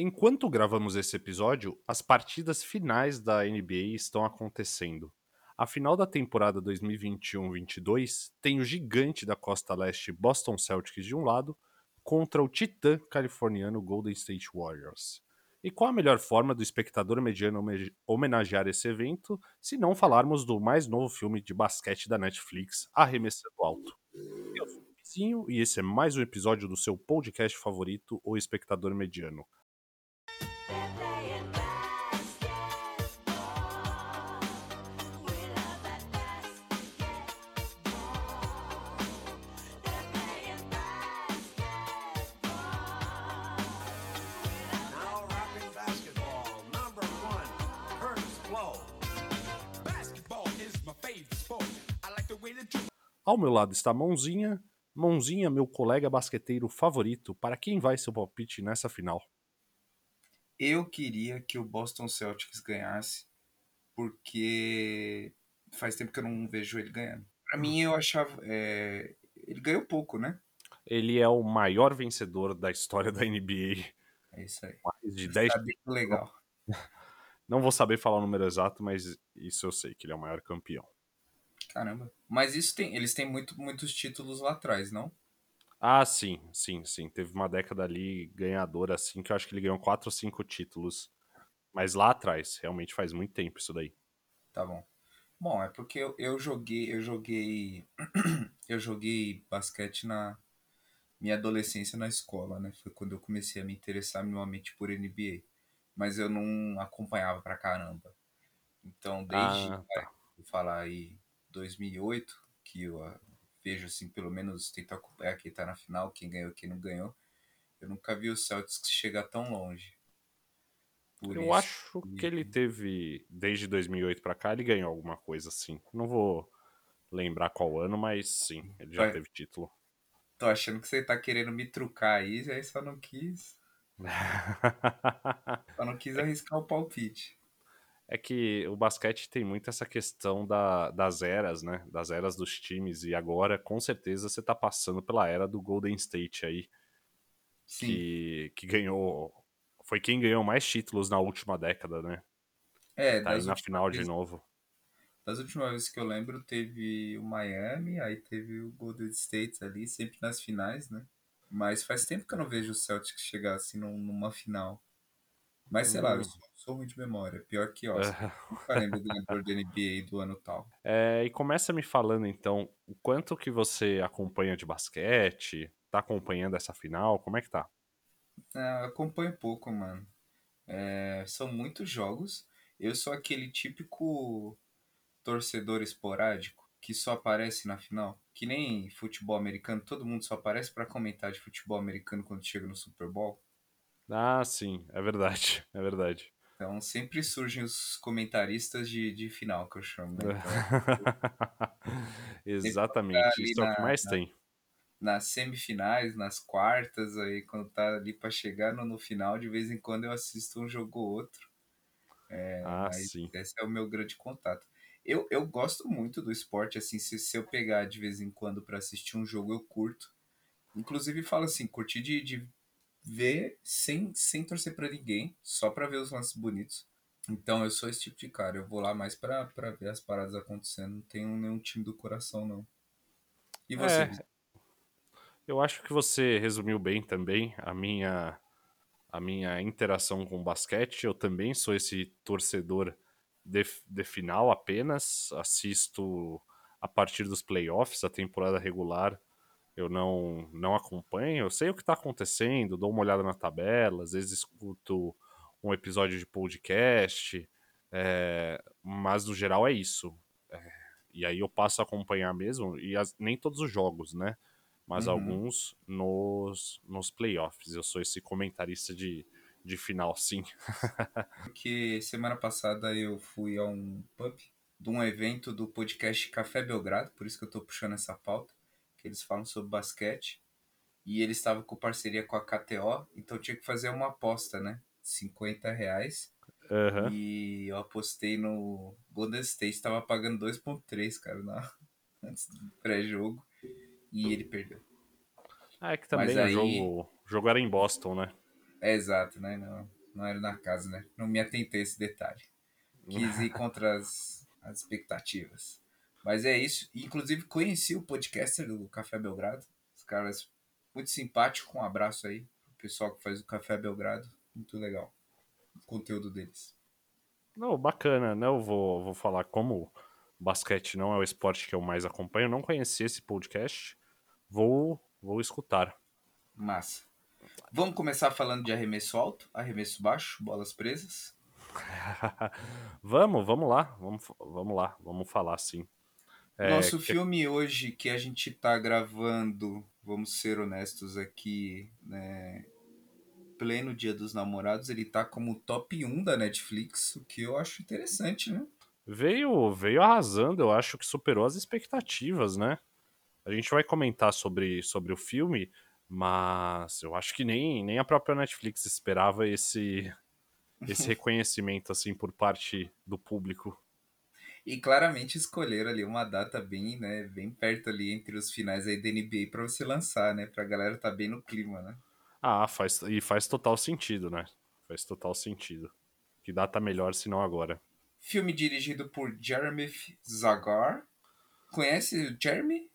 Enquanto gravamos esse episódio, as partidas finais da NBA estão acontecendo. A final da temporada 2021-22 tem o gigante da costa leste Boston Celtics de um lado contra o titã californiano Golden State Warriors. E qual a melhor forma do espectador mediano homenagear esse evento se não falarmos do mais novo filme de basquete da Netflix, Arremessando Alto? Eu sou o Vizinho e esse é mais um episódio do seu podcast favorito, O Espectador Mediano. Ao meu lado está Mãozinha. Mãozinha, meu colega basqueteiro favorito. Para quem vai seu palpite nessa final? Eu queria que o Boston Celtics ganhasse, porque faz tempo que eu não vejo ele ganhando. Pra mim, eu achava. é, Ele ganhou pouco, né? Ele é o maior vencedor da história da NBA. É isso aí. Mais de 10 Sabe que legal. Não vou saber falar o número exato, mas isso eu sei, que ele é o maior campeão. Caramba. Mas isso tem. Eles têm muito, muitos títulos lá atrás, não? Ah, sim, sim, sim. Teve uma década ali ganhadora, assim, que eu acho que ele ganhou quatro ou cinco títulos. Mas lá atrás, realmente faz muito tempo isso daí. Tá bom. Bom, é porque eu, eu joguei. Eu joguei. eu joguei basquete na minha adolescência na escola, né? Foi quando eu comecei a me interessar minimamente por NBA. Mas eu não acompanhava pra caramba. Então, desde, Ah, tá. vou falar aí, 2008, que eu ah, vejo assim, pelo menos tento acompanhar quem tá na final, quem ganhou, quem não ganhou. Eu nunca vi o Celtics chegar tão longe. Por Eu isso acho que ele teve, desde 2008 pra cá, ele ganhou alguma coisa assim. Não vou lembrar qual ano, mas sim, ele já Vai. teve título. Tô achando que você tá querendo me trucar aí, aí só não quis. Só não quis arriscar o palpite. É que o basquete tem muito essa questão da- das eras, né? Das eras dos times. E agora, com certeza, você tá passando pela era do Golden State aí, Sim. que, que ganhou. Foi quem ganhou mais títulos na última década, né? É, Tá aí na final de vezes- novo. Das últimas vezes que eu lembro, teve o Miami, aí teve o Golden State ali, sempre nas finais, né? Mas faz tempo que eu não vejo o Celtics chegar assim num- numa final. Mas sei lá, eu sou, sou ruim de memória, pior que Oscar. Nunca lembro do ganhador da NBA do ano tal. É, e começa me falando então, o quanto que você acompanha de basquete? Tá acompanhando essa final? Como é que tá? Ah, acompanho pouco, mano. É, são muitos jogos. Eu sou aquele típico torcedor esporádico que só aparece na final. Que nem futebol americano, todo mundo só aparece pra comentar de futebol americano quando chega no Super Bowl. Ah, sim, é verdade, é verdade. Então sempre surgem os comentaristas de, de final, que eu chamo, né? Então, Exatamente, isso é o que na- mais tem. nas semifinais, nas quartas, aí quando tá ali pra chegar no, no final, de vez em quando eu assisto um jogo ou outro. ah, Mas sim. esse é o meu grande contato. Eu, eu gosto muito do esporte, assim, se, se eu pegar de vez em quando pra assistir um jogo, eu curto. Inclusive falo assim, curti de, de ver sem, sem torcer pra ninguém, só pra ver os lances bonitos. Então eu sou esse tipo de cara, eu vou lá mais pra, pra ver as paradas acontecendo, não tenho nenhum time do coração, não. E você? É, eu acho que você resumiu bem também a minha a minha interação com o basquete. Eu também sou esse torcedor de, de final apenas. Assisto a partir dos playoffs, a temporada regular. Eu não, não acompanho. Eu sei o que está acontecendo, dou uma olhada na tabela, às vezes escuto um episódio de podcast, é, mas no geral é isso. É, e aí eu passo a acompanhar mesmo, e as- nem todos os jogos, né? Mas Uhum. alguns nos, nos playoffs. Eu sou esse comentarista de, de final, sim. Porque semana passada eu fui a um pub de um evento do podcast Café Belgrado, por isso que eu tô puxando essa pauta, que eles falam sobre basquete. E eles estavam com parceria com a KTO, então tinha que fazer uma aposta, né? 50 reais. Aham. E eu apostei no Golden State, tava pagando 2.3, cara, na... antes do pré-jogo. E ele perdeu. Ah, é que também Mas o aí- jogo, o jogo era em Boston, né? É exato, né? Não, não era na casa, né? Não me atentei a esse detalhe. Quis ir contra as, as expectativas. Mas é isso. Inclusive, conheci o podcaster do Café Belgrado. Os caras muito simpático. Um abraço aí pro pessoal que faz o Café Belgrado. Muito legal o conteúdo deles. Não, bacana, né? Eu vou, vou falar como basquete não é o esporte que eu mais acompanho. Eu não conheci esse podcast. Vou, vou escutar. Massa. Vamos começar falando de arremesso alto, arremesso baixo, bolas presas. vamos, vamos lá. Vamos, vamos lá. Vamos falar sim. É, Nosso que- filme hoje que a gente tá gravando, vamos ser honestos aqui, né? Pleno Dia dos Namorados, ele tá como top 1 da Netflix, o que eu acho interessante, né? veio, veio arrasando. Eu acho que superou as expectativas, né? A gente vai comentar sobre, sobre o filme, mas eu acho que nem, nem a própria Netflix esperava esse, esse reconhecimento assim por parte do público. E claramente escolheram ali uma data bem, né, bem perto ali entre os finais aí da NBA pra você lançar, né? Pra galera tá bem no clima, né? Ah, faz, e faz total sentido, né? Faz total sentido. Que data melhor se não agora? Filme dirigido por Jeremy Zagar. Conhece o Jeremy?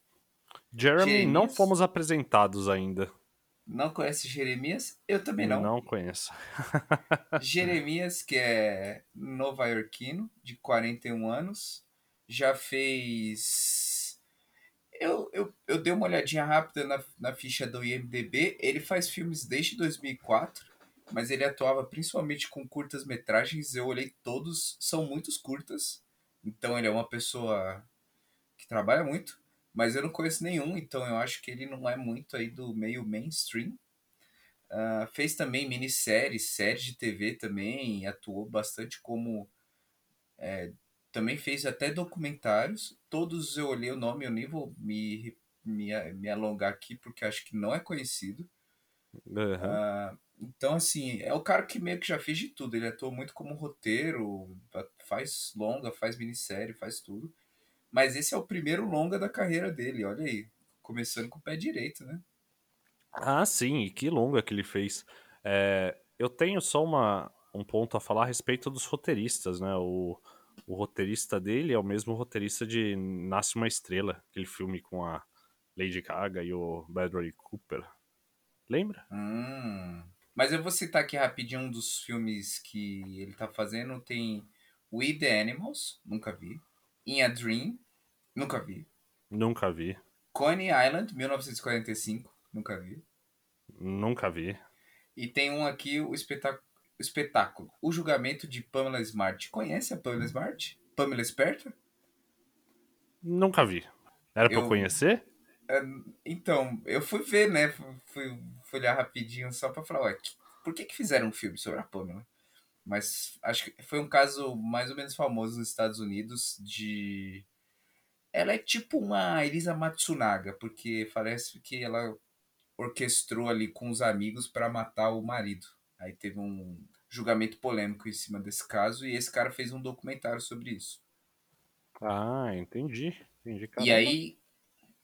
Jeremy, não Jeremias? fomos apresentados ainda. Não conhece Jeremias? Eu também não. Não conheço. Jeremias, que é nova-iorquino, de 41 anos, já fez. Eu, eu, eu dei uma olhadinha rápida na, na ficha do IMDB. Ele faz filmes desde 2004, mas ele atuava principalmente com curtas-metragens. Eu olhei todos, são muitos curtas. Então ele é uma pessoa que trabalha muito, mas eu não conheço nenhum, então eu acho que ele não é muito aí do meio mainstream. Ah, fez também minisséries, séries de TV também, atuou bastante como. é, também fez até documentários. Todos eu olhei o nome, eu nem vou me, me, me alongar aqui porque acho que não é conhecido. Aham. Ah, então, assim, é o cara que meio que já fez de tudo. Ele atuou muito como roteiro, faz longa, faz minissérie, faz tudo. Mas esse é o primeiro longa da carreira dele, olha aí. Começando com o pé direito, né? Ah, sim, e que longa que ele fez. É, eu tenho só uma, um ponto a falar a respeito dos roteiristas, né? O, o roteirista dele é o mesmo roteirista de Nasce uma Estrela, aquele filme com a Lady Gaga e o Bradley Cooper. Lembra? Hum. Mas eu vou citar aqui rapidinho um dos filmes que ele tá fazendo. Tem We the Animals, nunca vi. In a Dream, nunca vi. Nunca vi. Coney Island, 1945, nunca vi. Nunca vi. E tem um aqui, o espetáculo, o espetáculo O Julgamento de Pamela Smart. Conhece a Pamela Smart? Pamela Esperta? Nunca vi. Era pra eu Eu- conhecer? Então, eu fui ver, né? Fui, fui- olhar rapidinho só pra falar, ué, por que que fizeram um filme sobre a Pamela? Mas acho que foi um caso mais ou menos famoso nos Estados Unidos de... Ela é tipo uma Elisa Matsunaga, porque parece que ela orquestrou ali com os amigos pra matar o marido. Aí teve um julgamento polêmico em cima desse caso e esse cara fez um documentário sobre isso. Ah, entendi. Entendi. E aí,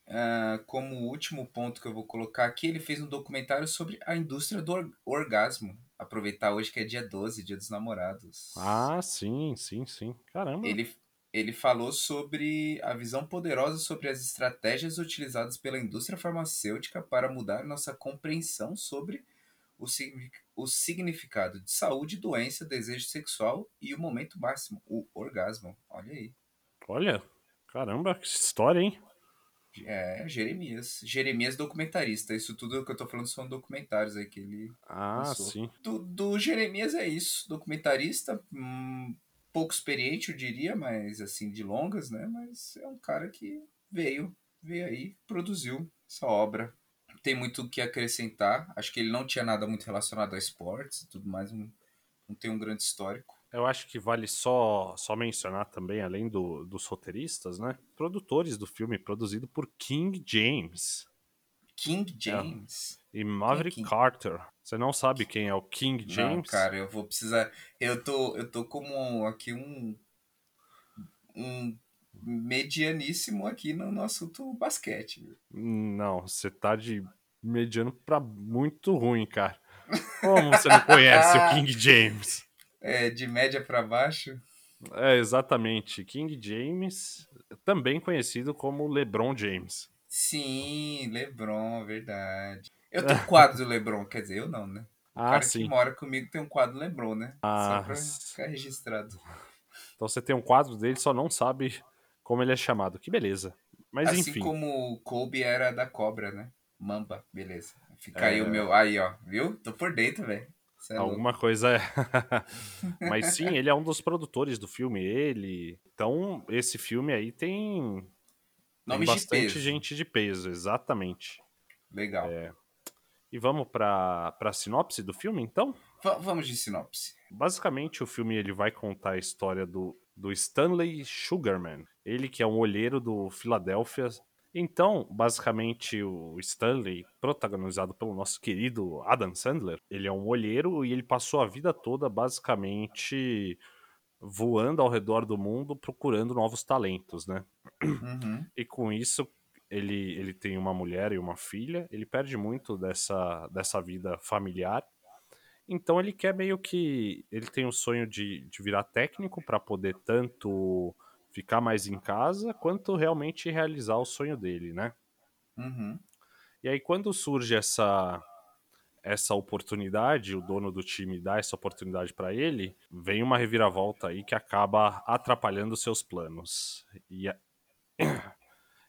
ah, como último ponto que eu vou colocar aqui, ele fez um documentário sobre a indústria do or- orgasmo. Aproveitar hoje que é dia 12, dia dos namorados. Ah, sim, sim, sim. Caramba. Ele, ele falou sobre a visão poderosa sobre as estratégias utilizadas pela indústria farmacêutica para mudar nossa compreensão sobre o, o significado de saúde, doença, desejo sexual e o momento máximo, o orgasmo. Olha aí. Olha, caramba, que história, hein? É, Jeremias. Jeremias documentarista. Isso tudo que eu tô falando são documentários aí que ele. Ah, Lançou. sim. Do, do Jeremias é isso. Documentarista, hum, pouco experiente, eu diria, mas assim, de longas, né? Mas é um cara que veio, veio aí, produziu essa obra. Tem muito o que acrescentar. Acho que ele não tinha nada muito relacionado a esportes e tudo mais. Não, não tem um grande histórico. Eu acho que vale só, só mencionar também, além do, dos roteiristas, né? Produtores do filme, produzido por King James King James. E Maverick King? Carter. Você não sabe quem é o King Não, James? cara, eu vou precisar. Eu tô, eu tô como aqui um. Um medianíssimo aqui no, no assunto basquete. viu? Não, você tá de mediano pra muito ruim, cara. Como você não conhece o King James? É, de média pra baixo. É, exatamente. King James, também conhecido como LeBron James. Sim, Lebron, verdade. Eu tenho um quadro do Lebron, quer dizer, eu não, né? O Ah, cara sim. que mora comigo tem um quadro do Lebron, né? Ah, Só pra ficar registrado. Então você tem um quadro dele, só não sabe como ele é chamado. Que beleza. Mas assim enfim. como o Kobe era da cobra, né? Mamba, beleza. Fica aí É. o meu. Aí, ó, viu? Tô por dentro, velho. É louco. Alguma coisa é. Mas sim, ele é um dos produtores do filme. Ele. Então, esse filme aí tem, tem Nomes de bastante peso. gente de peso, exatamente. Legal. É. E vamos para a sinopse do filme, então? Va- vamos de sinopse. Basicamente, o filme ele vai contar a história do, do Stanley Sugarman. Ele que é um olheiro do Philadelphia. Então, basicamente, o Stanley, protagonizado pelo nosso querido Adam Sandler, ele é um olheiro e ele passou a vida toda basicamente voando ao redor do mundo procurando novos talentos, né? Uhum. E com isso, ele, ele tem uma mulher e uma filha, ele perde muito dessa, dessa vida familiar. Então ele quer meio que. Ele tem o sonho de, de virar técnico para poder tanto ficar mais em casa, quanto realmente realizar o sonho dele, né? Uhum. E aí, quando surge essa, essa oportunidade, o dono do time dá essa oportunidade para ele, vem uma reviravolta aí que acaba atrapalhando seus planos. E, a-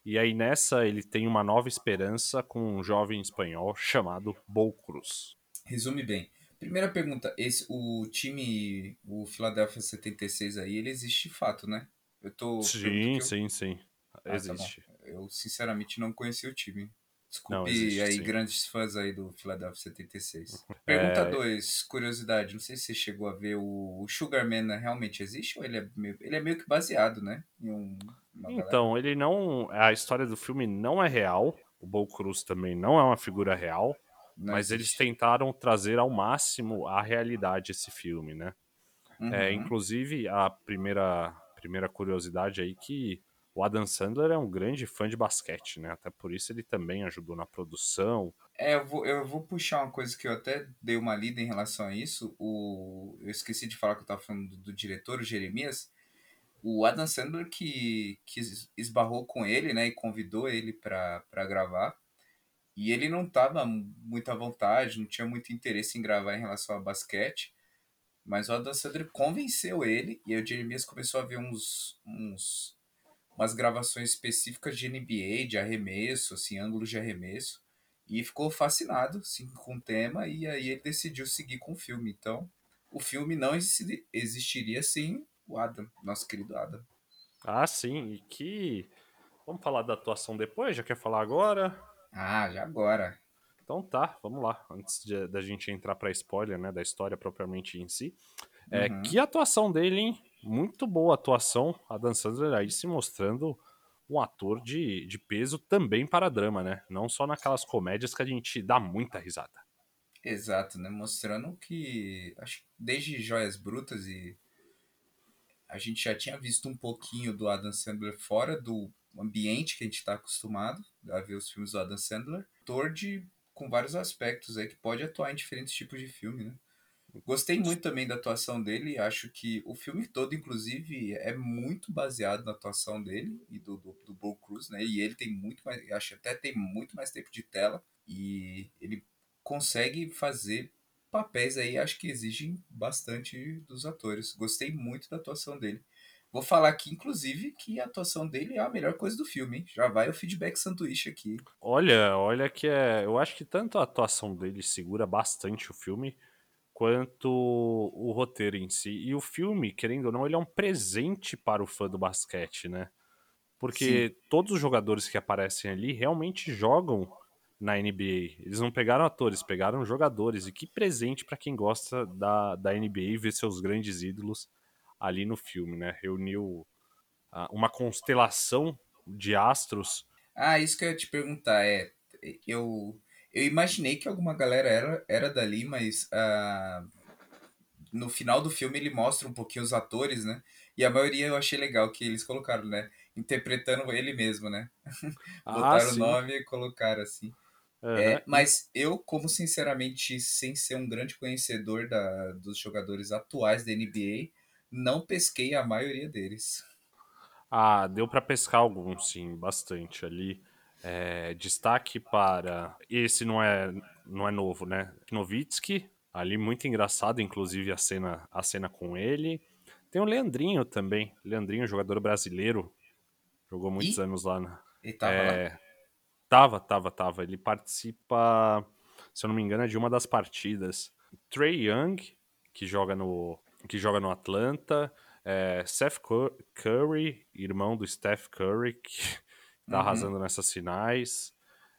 e aí, nessa, ele tem uma nova esperança com um jovem espanhol chamado Bol Cruz. Resume bem. Primeira pergunta, esse, o time, o Philadelphia 76 aí, ele existe de fato, né? Eu tô. Sim, eu- sim, sim. Ah, tá Existe. bom. eu sinceramente não conheci o time. Não, Desculpe existe, aí, sim. grandes fãs aí do Philadelphia 76. Pergunta É. 2, curiosidade. Não sei se você chegou a ver o, o Sugarman né, realmente existe ou ele é meio, ele é meio que baseado, né? Em um? Então, ele não. A história do filme não é real. O Bol Cruz também não é uma figura real. Não mas eles existe. tentaram trazer ao máximo a realidade esse filme, né? É, Uhum. inclusive, a primeira, primeira curiosidade aí que o Adam Sandler é um grande fã de basquete, né? Até por isso ele também ajudou na produção. É, eu vou, eu vou puxar uma coisa que eu até dei uma lida em relação a isso. O, eu esqueci de falar que eu tava falando do, do diretor, o Jeremias. O Adam Sandler que, que es- esbarrou com ele, né, e convidou ele pra gravar. E ele não tava muito à vontade, não tinha muito interesse em gravar em relação a basquete. Mas o Adam Sandler convenceu ele, e o Jeremias começou a ver uns, uns umas gravações específicas de NBA, de arremesso, assim, ângulos de arremesso, e ficou fascinado assim, com o tema, e aí ele decidiu seguir com o filme. Então, o filme não exi- existiria sem o Adam, nosso querido Adam. Ah, sim, e que. Vamos falar da atuação depois? Já quer falar agora? Ah, já agora. Então tá, vamos lá. Antes de- da gente entrar pra spoiler, né, da história propriamente em si. É, Uhum. Que atuação dele, hein? Muito boa atuação. A Dan Sandler aí se mostrando um ator de, de peso também para drama, né? Não só naquelas comédias que a gente dá muita risada. Exato, né? Mostrando que acho que desde Joias Brutas e a gente já tinha visto um pouquinho do Adam Sandler fora do ambiente que a gente está acostumado a ver os filmes do Adam Sandler. Ator de com vários aspectos aí que pode atuar em diferentes tipos de filme, né? Gostei muito também da atuação dele. Acho que o filme todo, inclusive, é muito baseado na atuação dele e do, do, do Bo Cruz, né? E ele tem muito mais, acho até tem muito mais tempo de tela e ele consegue fazer papéis aí, acho que exigem bastante dos atores. Gostei muito da atuação dele. Vou falar aqui, inclusive, que a atuação dele é a melhor coisa do filme, hein? Já vai o feedback sanduíche aqui. Olha, olha que é. Eu acho que tanto a atuação dele segura bastante o filme, quanto o roteiro em si. E o filme, querendo ou não, ele é um presente para o fã do basquete, né? Porque todos os jogadores que aparecem ali realmente jogam na NBA. Eles não pegaram atores, pegaram jogadores. E que presente para quem gosta da, da NBA e ver seus grandes ídolos ali no filme, né? Reuniu ah, uma constelação de astros. Ah, isso que eu ia te perguntar, é. Eu, eu imaginei que alguma galera era, era dali, mas ah, no final do filme ele mostra um pouquinho os atores, né? E a maioria eu achei legal que eles colocaram, né? Interpretando ele mesmo, né? Ah, Botaram o sim. nome e colocaram assim. É, Aham. mas eu, como sinceramente, sem ser um grande conhecedor da, dos jogadores atuais da NBA, não pesquei a maioria deles. Ah, deu pra pescar alguns, sim, bastante ali. É, destaque para. Esse não é, não é novo, né? Novitsky, ali muito engraçado, inclusive a cena, a cena com ele. Tem o Leandrinho também. Leandrinho, jogador brasileiro. Jogou muitos Ih, anos lá. Na... Ele tava lá. É, tava, tava, tava. Ele participa, se eu não me engano, é de uma das partidas. Trey Young, que joga no, que joga no Atlanta. É, Seth Cur- Curry, irmão do Steph Curry, que tá Uhum. arrasando nessas finais.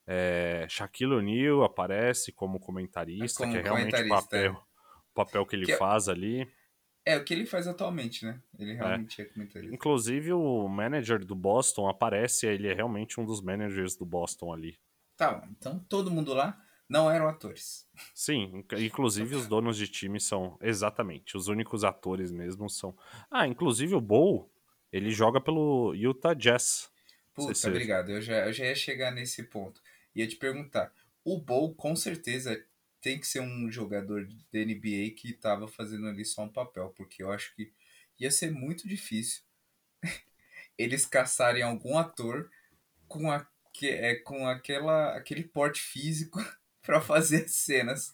É, Shaquille O'Neal aparece como comentarista, Como que é realmente o comentarista, papel, o papel que ele Que é- faz ali. É o que ele faz atualmente, né? Ele realmente é, comentarista. Inclusive o manager do Boston aparece, ele é realmente um dos managers do Boston ali. Tá, então todo mundo lá não eram atores. Sim, inc- inclusive os donos de time são exatamente os únicos atores mesmo são. Ah, inclusive o Bowl, ele joga pelo Utah Jazz. Puta, se- obrigado. Eu já, eu já ia chegar nesse ponto. Ia te perguntar. O Bowl, com certeza, tem que ser um jogador da NBA que tava fazendo ali só um papel, porque eu acho que ia ser muito difícil eles caçarem algum ator com, a, que, é, com aquela, aquele porte físico pra fazer as cenas.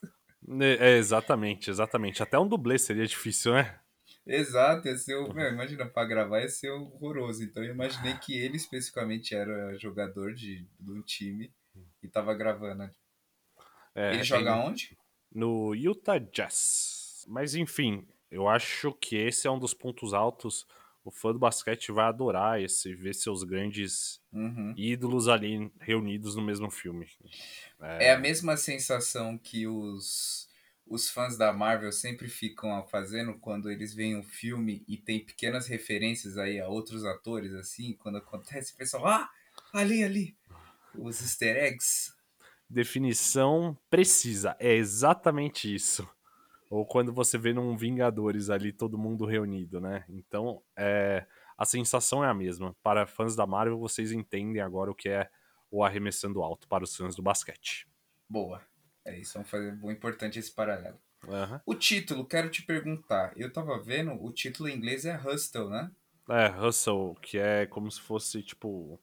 É, é, exatamente, exatamente. Até um dublê seria difícil, né? Exato, ia ser, meu, imagina, pra gravar ia ser horroroso. Então eu imaginei que ele especificamente era jogador de, de um time e tava gravando. É, ele joga onde? no Utah Jazz. Mas enfim, eu acho que esse é um dos pontos altos. O fã do basquete vai adorar esse ver seus grandes Uhum. ídolos ali reunidos no mesmo filme. É a mesma sensação que os, os fãs da Marvel sempre ficam fazendo quando eles veem um filme e tem pequenas referências aí a outros atores, assim, quando acontece, o pessoal, ah, ali, ali, os easter eggs. Definição precisa, é exatamente isso. Ou quando você vê num Vingadores ali todo mundo reunido, né? Então, é, a sensação é a mesma. Para fãs da Marvel, vocês entendem agora o que é o arremessando alto para os fãs do basquete. Boa. É isso, vamos fazer bom importante esse paralelo. Aham. O título, quero te perguntar. Eu tava vendo, o título em inglês é Hustle, né? É, Hustle, que é como se fosse, tipo,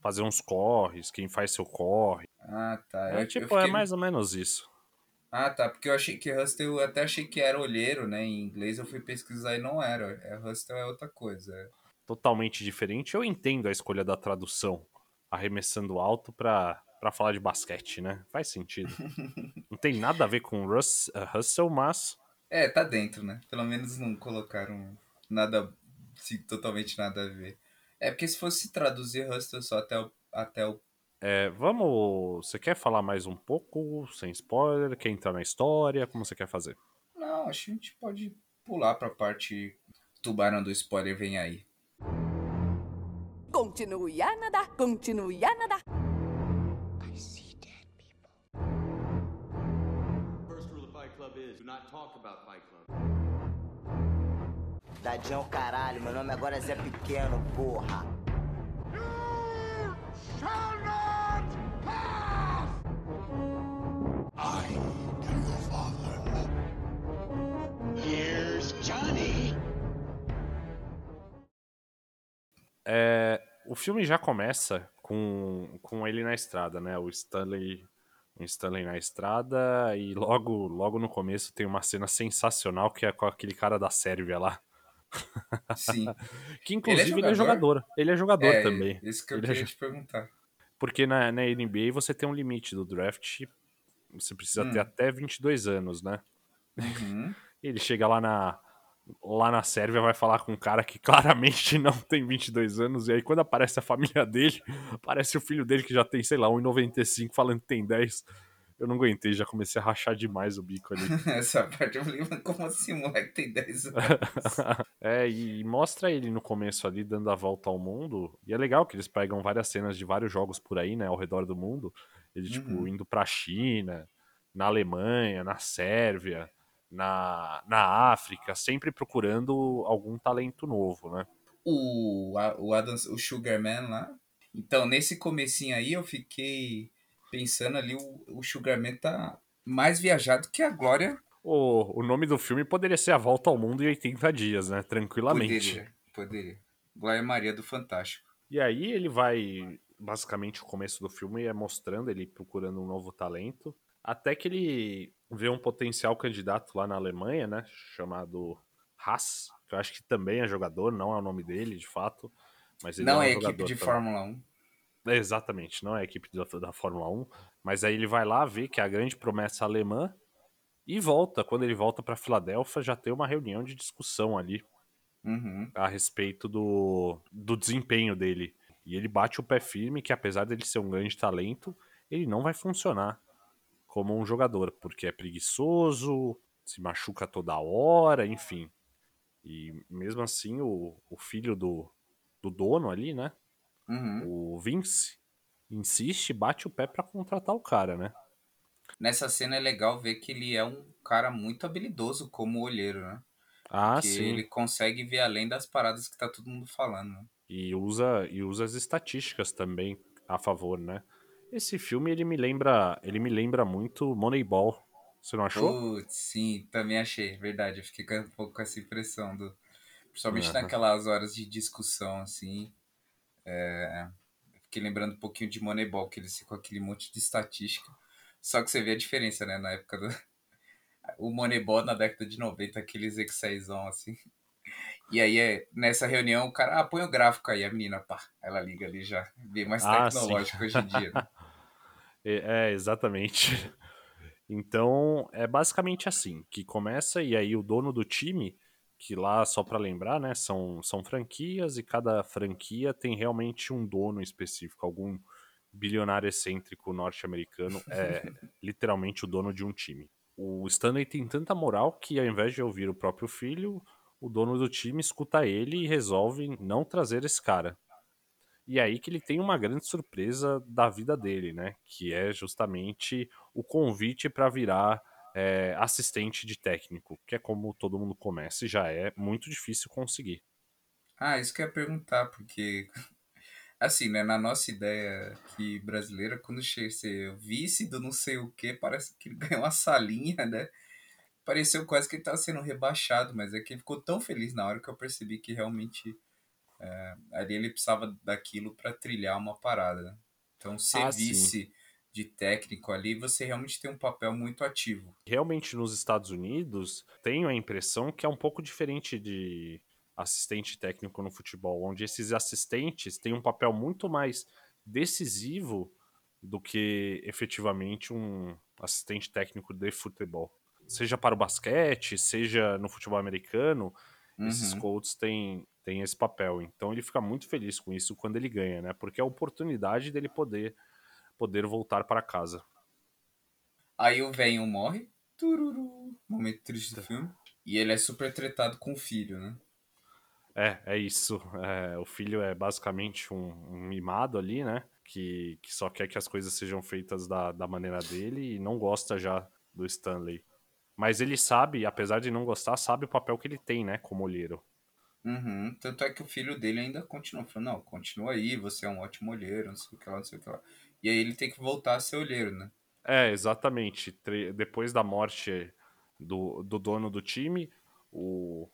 fazer uns corres, quem faz seu corre. Ah, tá. É, Eu- eu tipo, fiquei- é mais ou menos isso. Ah, tá. Porque eu achei que Hustle, eu até achei que era olheiro, né? Em inglês eu fui pesquisar e não era. É, Hustle é outra coisa. Totalmente diferente. Eu entendo a escolha da tradução, arremessando alto pra, pra falar de basquete, né? Faz sentido. Não tem nada a ver com Rus, uh, Hustle, mas É, tá dentro, né? Pelo menos não colocaram nada, sim, totalmente nada a ver. É porque se fosse traduzir Hustle só até o, até o. é, vamos. Você quer falar mais um pouco, sem spoiler? Quer entrar na história? Como você quer fazer? Não, acho que a gente pode pular pra parte tubarão do spoiler vem aí. Continue a nadar, continue a nadar. First rule of Fight Club is do not talk about Fight Club. Tadinho caralho, meu nome agora é Zé Pequeno, porra. É, o filme já começa com, com ele na estrada, né? O Stanley, Stanley na estrada e logo, logo no começo tem uma cena sensacional que é com aquele cara da Sérvia lá. Sim. Que inclusive ele é jogador? jogador. Ele é jogador é, também. Isso que eu Ele é queria jo- te perguntar. Porque na, na NBA você tem um limite do draft. Você precisa ter Hum. até 22 anos, né? Uhum. Ele chega lá na, lá na Sérvia, vai falar com um cara que claramente não tem 22 anos. E aí, quando aparece a família dele, aparece o filho dele que já tem, sei lá, 1,95 falando que tem 10. Eu não aguentei, já comecei a rachar demais o bico ali. Essa parte eu falei, mas como assim, moleque tem 10 anos? é, e mostra ele no começo ali dando a volta ao mundo. E é legal que eles pegam várias cenas de vários jogos por aí, né, ao redor do mundo. Ele, tipo, Uhum. indo pra China, na Alemanha, na Sérvia, na, na África, sempre procurando algum talento novo, né? o, a- o Adams, o Sugarman lá. Então, nesse comecinho aí, eu fiquei pensando ali, o, o Sugar Man tá mais viajado que a Glória O, o nome do filme poderia ser A Volta ao Mundo em 80 Dias, né? Tranquilamente. poderia. Poderia. Glória Maria do Fantástico. E aí ele vai. Basicamente, o começo do filme é mostrando ele procurando um novo talento. Até que ele vê um potencial candidato lá na Alemanha, né? Chamado Haas, que eu acho que também é jogador, não é o nome dele, de fato. Mas ele Não um é equipe de também. Fórmula 1. Exatamente, não é a equipe da, da Fórmula 1. Mas aí ele vai lá ver que é a grande promessa alemã e volta. Quando ele volta para Filadélfia, já tem uma reunião de discussão ali Uhum. a respeito do, do desempenho dele. E ele bate o pé firme que, apesar dele ser um grande talento, ele não vai funcionar como um jogador, porque é preguiçoso, se machuca toda hora, enfim. E mesmo assim, o, o filho do, do dono ali, né? Uhum. O Vince, insiste, bate o pé pra contratar o cara, né? Nessa cena é legal ver que ele é um cara muito habilidoso como olheiro, né? Ah, que sim. ele consegue ver além das paradas que tá todo mundo falando. Né? E usa, e usa as estatísticas também a favor, né? Esse filme ele me lembra, ele me lembra muito Moneyball. Você não achou? Putz, sim, também achei, verdade. Eu fiquei um pouco com essa impressão do. Principalmente Aham. naquelas horas de discussão, assim. É, eu Fiquei lembrando um pouquinho de Moneyball, que eles ficam com aquele monte de estatística. Só que você vê a diferença, né? Na época do. O Moneyball na década de 90, aqueles Exaizão, assim. E aí, é, nessa reunião, o cara, ah, põe o gráfico aí, a menina, pá, ela liga ali já. Bem mais Ah, tecnológico hoje em dia. Né? É, é, exatamente. Então, é basicamente assim, que começa e aí o dono do time, que lá, só pra lembrar, né, são, são franquias e cada franquia tem realmente um dono específico, algum bilionário excêntrico norte-americano é literalmente o dono de um time. O Stanley tem tanta moral que ao invés de ouvir o próprio filho, o dono do time escuta ele e resolve não trazer esse cara. E aí que ele tem uma grande surpresa da vida dele, né? Que é justamente o convite para virar é, assistente de técnico, que é como todo mundo começa e já é muito difícil conseguir. Ah, isso que eu ia perguntar, porque, assim, né, na nossa ideia aqui brasileira, quando chega ser vice do não sei o que, parece que ele ganhou uma salinha, né? Pareceu quase que ele tava sendo rebaixado, mas é que ele ficou tão feliz na hora que eu percebi que realmente é, ali ele precisava daquilo para trilhar uma parada. né? Então, ser Ah, sim. De técnico ali, você realmente tem um papel muito ativo. Realmente nos Estados Unidos, tenho a impressão que é um pouco diferente de assistente técnico no futebol, onde esses assistentes têm um papel muito mais decisivo do que efetivamente um assistente técnico de futebol. Seja para o basquete, seja no futebol americano, esses Uhum. coaches têm, têm esse papel. Então ele fica muito feliz com isso quando ele ganha, né? Porque é a oportunidade dele poder, poder voltar para casa. Aí o velho morre, tururu, momento triste do filme, e ele é super tretado com o filho, né? É, é isso. É, o filho é basicamente um, um mimado ali, né? Que, que só quer que as coisas sejam feitas da, da maneira dele e não gosta já do Stanley. Mas ele sabe, apesar de não gostar, sabe o papel que ele tem, né? Como olheiro. Uhum. Tanto é que o filho dele ainda continua falando, não, continua aí, você é um ótimo olheiro, não sei o que lá, não sei o que lá. E aí ele tem que voltar a ser olheiro, né? É, exatamente. Depois da morte do, do dono do time, o,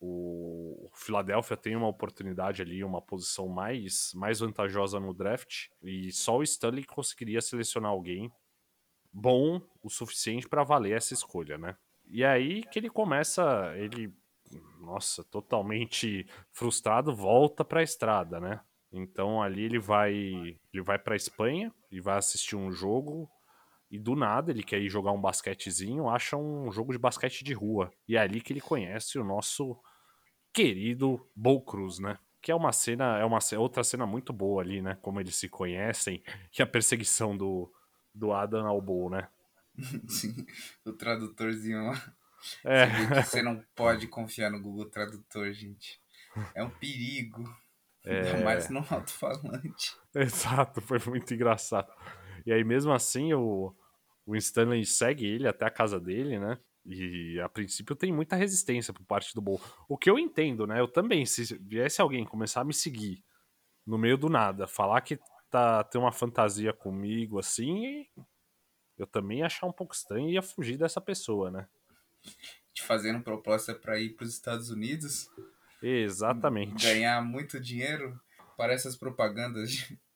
o Philadelphia tem uma oportunidade ali, uma posição mais, mais vantajosa no draft, e só o Stanley conseguiria selecionar alguém bom o suficiente para valer essa escolha, né? E aí que ele começa, ele, nossa, totalmente frustrado, volta para a estrada, né? Então ali ele vai, ele vai para Espanha e vai assistir um jogo e do nada ele quer ir jogar um basquetezinho, acha um jogo de basquete de rua. E é ali que ele conhece o nosso querido Bo Cruz, né? Que é uma cena, é uma outra cena muito boa ali, né? Como eles se conhecem e a perseguição do, do Adam ao Bo, né? Sim, o tradutorzinho lá. É, que você não pode confiar no Google Tradutor, gente. É um perigo. Ainda mais no alto-falante. exato, foi muito engraçado. E aí mesmo assim o, o Stanley segue ele até a casa dele, né? E a princípio tem muita resistência por parte do Bo. O que eu entendo, né? Eu também, se viesse alguém começar a me seguir no meio do nada, falar que tá, ter uma fantasia comigo assim, eu também ia achar um pouco estranho e ia fugir dessa pessoa, né? Te fazendo proposta pra ir pros Estados Unidos, Exatamente. ganhar muito dinheiro. Parece as propagandas de...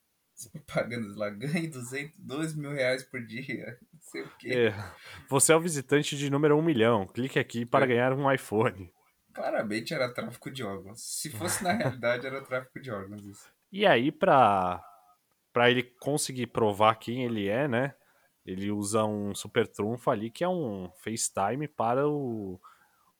As propagandas lá, ganhe 200, 2 mil reais por dia, não sei o quê. É, você é o visitante de número 1 milhão. Clique aqui para É. ganhar um iPhone. Claramente era tráfico de órgãos. Se fosse na realidade, era tráfico de órgãos isso. E aí, pra, pra ele conseguir provar quem ele é, né? Ele usa um super trunfo ali, que é um FaceTime para o,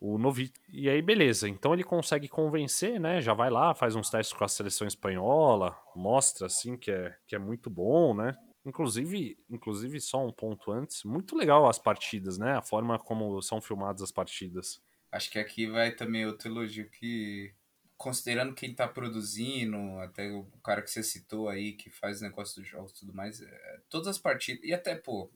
o noviço. E aí, beleza. Então ele consegue convencer, né? Já vai lá, faz uns testes com a seleção espanhola, mostra, assim, que é, que é muito bom, né? Inclusive, inclusive, só um ponto antes, muito legal as partidas, né? A forma como são filmadas as partidas. Acho que aqui vai também outro elogio que, considerando quem tá produzindo, até o cara que você citou aí, que faz negócio dos jogos e tudo mais, é, todas as partidas, e até, pô,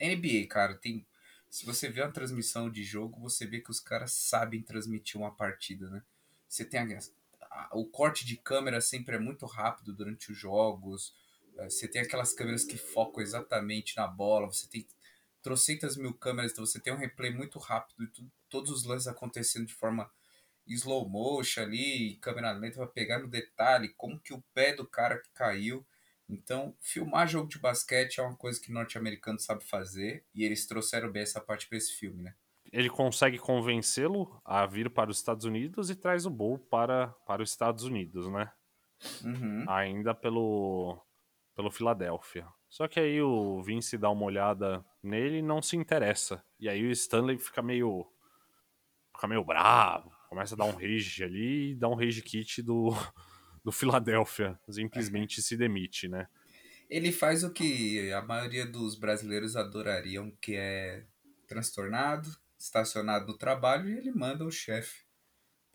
NBA, cara, tem. Se você vê uma transmissão de jogo, você vê que os caras sabem transmitir uma partida, né? Você tem a- a- o corte de câmera sempre é muito rápido durante os jogos. eh, Você tem aquelas câmeras que focam exatamente na bola. Você tem trocentas mil câmeras, então você tem um replay muito rápido e tudo, todos os lances acontecendo de forma slow motion ali, câmera lenta pra pegar no detalhe, como que o pé do cara que caiu. Então, filmar jogo de basquete é uma coisa que norte-americano sabe fazer e eles trouxeram bem essa parte pra esse filme, né? Ele consegue convencê-lo a vir para os Estados Unidos e traz o Bull para, para os Estados Unidos, né? Uhum. ainda pelo pelo Philadelphia. Só que aí o Vince dá uma olhada nele e não se interessa. E aí o Stanley fica meio fica meio bravo, começa a dar um rage ali e dá um rage kit do do Philadelphia, simplesmente se demite, né? Ele faz o que a maioria dos brasileiros adorariam, que é transtornado, estacionado no trabalho e ele manda o chefe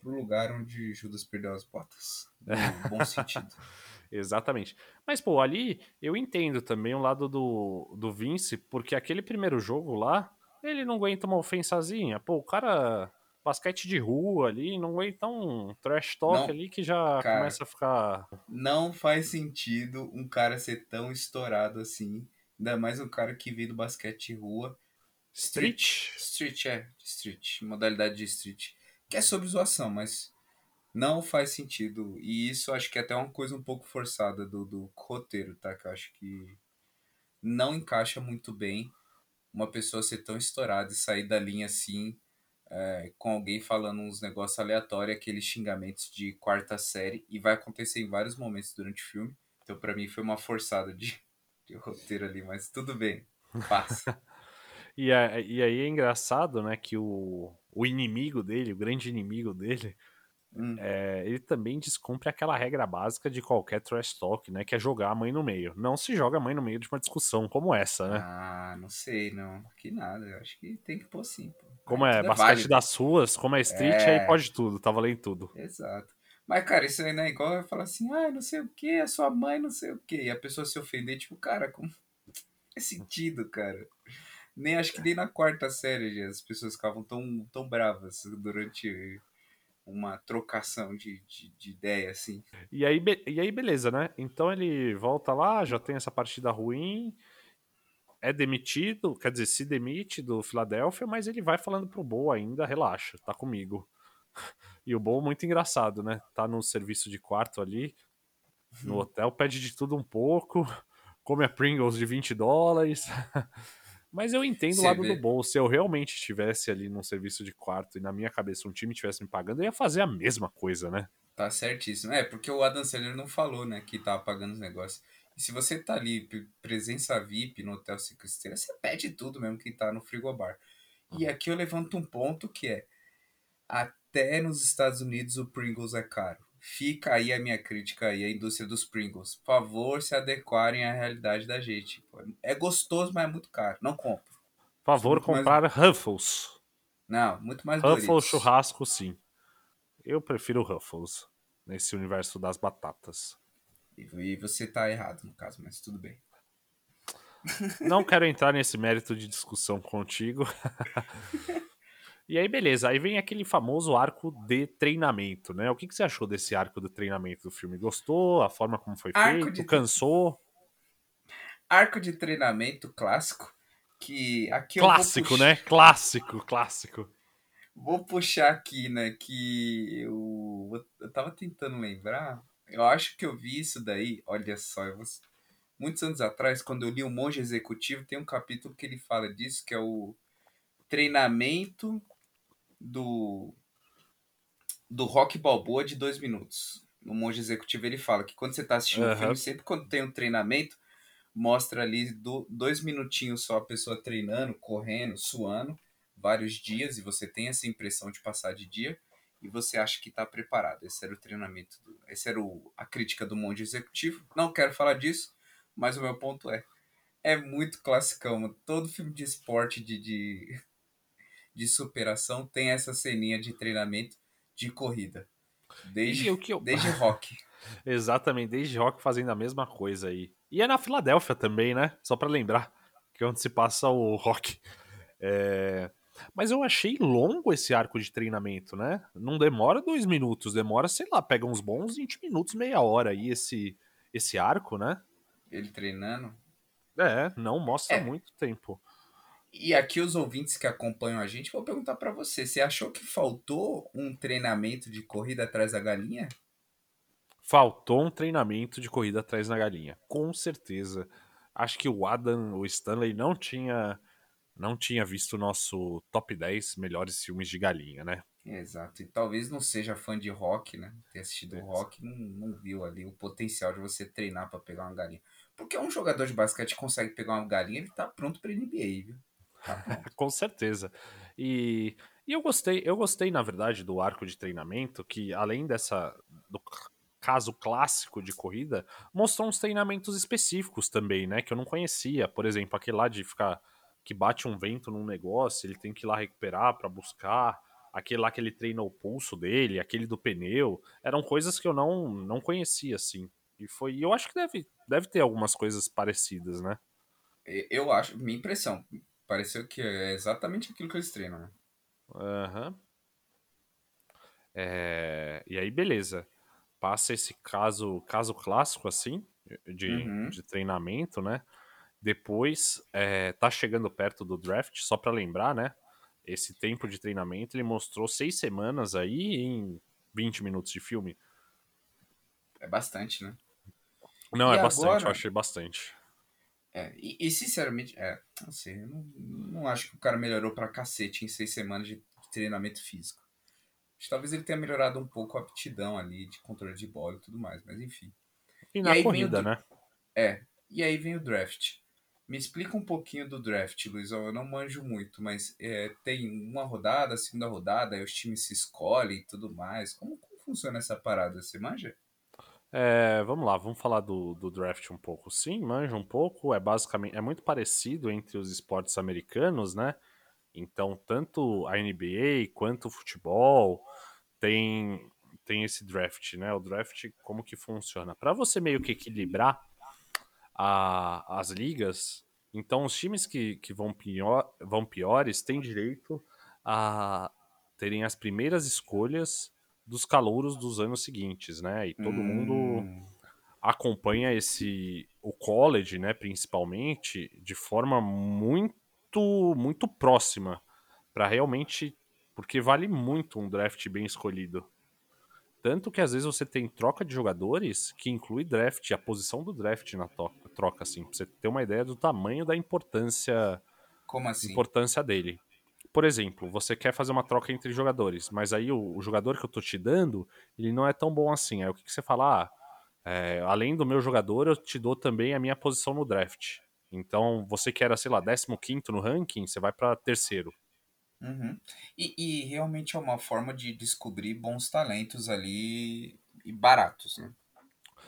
pro lugar onde Judas perdeu as botas. No bom sentido. Exatamente. Mas, pô, ali eu entendo também o lado do, do Vince, porque aquele primeiro jogo lá, ele não aguenta uma ofensazinha. Pô, o cara, basquete de rua ali, não aguenta um trash talk Não, ali que já cara. começa a ficar. Não faz sentido um cara ser tão estourado assim. Ainda mais um cara que veio do basquete de rua. Street? Street, é. Street. Modalidade de street. Que é sobre zoação, mas não faz sentido. E isso acho que é até uma coisa um pouco forçada do, do roteiro, tá? Que eu acho que não encaixa muito bem uma pessoa ser tão estourada e sair da linha assim, é, com alguém falando uns negócios aleatórios, aqueles xingamentos de quarta série, e vai acontecer em vários momentos durante o filme. Então, pra mim, foi uma forçada de, de roteiro ali, mas tudo bem, passa. E, a- e aí é engraçado, né, que o, o inimigo dele, o grande inimigo dele, Hum. é, ele também descumpre aquela regra básica de qualquer trash talk, né, que é jogar a mãe no meio. Não se joga a mãe no meio de uma discussão como essa, né? Ah, não sei, não. Que nada, eu acho que tem que pôr sim, pô. Como é tudo basquete válido. das ruas, como é street, É. aí pode tudo, tá valendo tudo. Exato. Mas, cara, isso aí não é igual eu falar assim, ah, não sei o que, a sua mãe não sei o que. E a pessoa se ofender, tipo, cara, como faz sentido, cara. Nem acho que nem na quarta série já, as pessoas ficavam tão, tão bravas durante uma trocação de, de, de ideia, assim. E aí, e aí, beleza, né? Então ele volta lá, já tem essa partida ruim, é demitido, quer dizer, se demite do Philadelphia, mas ele vai falando pro Bo ainda, relaxa, tá comigo. E o Bo muito engraçado, né? Tá no serviço de quarto ali, no hotel, pede de tudo um pouco, come a Pringles de 20 dólares. Mas eu entendo o lado vê. do Bo. Se eu realmente estivesse ali num serviço de quarto e na minha cabeça um time estivesse me pagando, eu ia fazer a mesma coisa, né? Tá certíssimo. É, porque o Adam Sandler não falou, né, que tava pagando os negócios. E se você tá ali, pre- presença VIP no Hotel Cinco Estrelas, você pede tudo mesmo que tá no frigobar. E aqui eu levanto um ponto que é, até nos Estados Unidos o Pringles é caro. Fica aí a minha crítica aí, a indústria dos Pringles. Por favor, se adequarem à realidade da gente. É gostoso, mas é muito caro. Não compro. Favor, Muito mais- comprar Ruffles. Não, muito mais Ruffles Doritos. churrasco, sim. Eu prefiro Ruffles nesse universo das batatas. E você tá errado, no caso, mas tudo bem. Não quero entrar nesse mérito de discussão contigo. E aí, beleza. Aí vem aquele famoso arco de treinamento, né? O que, que você achou desse arco de treinamento do filme? Gostou? A forma como foi Arco feito? de- Cansou? Arco de treinamento clássico, que aqui eu vou Clássico, puxar- né? Clássico, clássico. Vou puxar aqui, né, que eu, eu tava tentando lembrar, eu acho que eu vi isso daí, olha só, eu vou- muitos anos atrás, quando eu li O Monge Executivo, tem um capítulo que ele fala disso, que é o treinamento do do Rock Balboa de dois minutos. No Monge Executivo ele fala que quando você tá assistindo um Aham. filme, sempre quando tem um treinamento, mostra ali do, dois minutinhos só a pessoa treinando, correndo, suando, vários dias, e você tem essa impressão de passar de dia, e você acha que está preparado. Esse era o treinamento, do, esse era o, a crítica do monge executivo. Não quero falar disso, mas o meu ponto é, é muito classicão, todo filme de esporte, de, de, de superação, tem essa ceninha de treinamento de corrida. Desde, E o que eu- desde rock. Exatamente, desde Rock fazendo a mesma coisa aí. E é na Filadélfia também, né? Só pra lembrar, que é onde se passa o Rock. É, Mas eu achei longo esse arco de treinamento, né? Não demora dois minutos, demora, sei lá, pega uns bons 20 minutos, meia hora aí esse, esse arco, né? Ele treinando. É, não mostra É. muito tempo. E aqui os ouvintes que acompanham a gente, vou perguntar pra você, você achou que faltou um treinamento de corrida atrás da galinha? Faltou um treinamento de corrida atrás na galinha, com certeza. Acho que o Adam, o Stanley, não tinha não tinha visto o nosso top 10 melhores filmes de galinha, né? Exato. E talvez não seja fã de rock, né? Ter assistido É. rock, não, não viu ali o potencial de você treinar pra pegar uma galinha. Porque um jogador de basquete consegue pegar uma galinha, ele tá pronto pra NBA, viu? Tá. Com certeza. E, e eu gostei, eu gostei, na verdade, do arco de treinamento, que além dessa. do caso clássico de corrida, mostrou uns treinamentos específicos também, né? Que eu não conhecia. Por exemplo, aquele lá de ficar. Que bate um vento num negócio, ele tem que ir lá recuperar pra buscar. Aquele lá que ele treina o pulso dele, aquele do pneu. Eram coisas que eu não, não conhecia, assim. E foi. Eu acho que deve, deve ter algumas coisas parecidas, né? Eu acho, minha impressão, pareceu que é exatamente aquilo que eles treinam, né? Aham. É, E aí, beleza. Passa esse caso, caso clássico, assim, de, Uhum. de treinamento, né? Depois, é, tá chegando perto do draft, só pra lembrar, né? Esse tempo de treinamento, ele mostrou seis semanas aí em 20 minutos de filme. É bastante, né? Não, E é bastante, agora? eu achei bastante. É, e, e, sinceramente, é, não sei, eu não, não acho que o cara melhorou pra cacete em seis semanas de treinamento físico. Acho que talvez ele tenha melhorado um pouco a aptidão ali de controle de bola e tudo mais, mas enfim. E na vem o corrida, do- né? É, e aí vem o draft. Me explica um pouquinho do draft, Luiz. Eu não manjo muito, mas é, tem uma rodada, segunda rodada, aí os times se escolhem e tudo mais. Como, como funciona essa parada? Você manja? É, vamos lá, vamos falar do, do draft um pouco. Sim, manja um pouco. É basicamente é muito parecido entre os esportes americanos, né? Então, tanto a NBA quanto o futebol tem tem esse draft, né? O draft como que funciona? Para você meio que equilibrar a- as ligas, então os times que, que vão, pior, vão piores têm direito a terem as primeiras escolhas dos calouros dos anos seguintes, né? E todo mundo Hum, acompanha esse o college, né, principalmente, de forma muito muito próxima para realmente porque vale muito um draft bem escolhido. Tanto que às vezes você tem troca de jogadores que inclui draft, a posição do draft na troca assim, pra você ter uma ideia do tamanho da importância Como assim? importância dele. Por exemplo, você quer fazer uma troca entre jogadores, mas aí o, o jogador que eu tô te dando, ele não é tão bom assim. Aí o que, que você fala? Ah, é, além do meu jogador, eu te dou também a minha posição no draft. Então, você que era, sei lá, 15 no ranking, você vai pra terceiro. Uhum. E, e realmente é uma forma de descobrir bons talentos ali e baratos, né?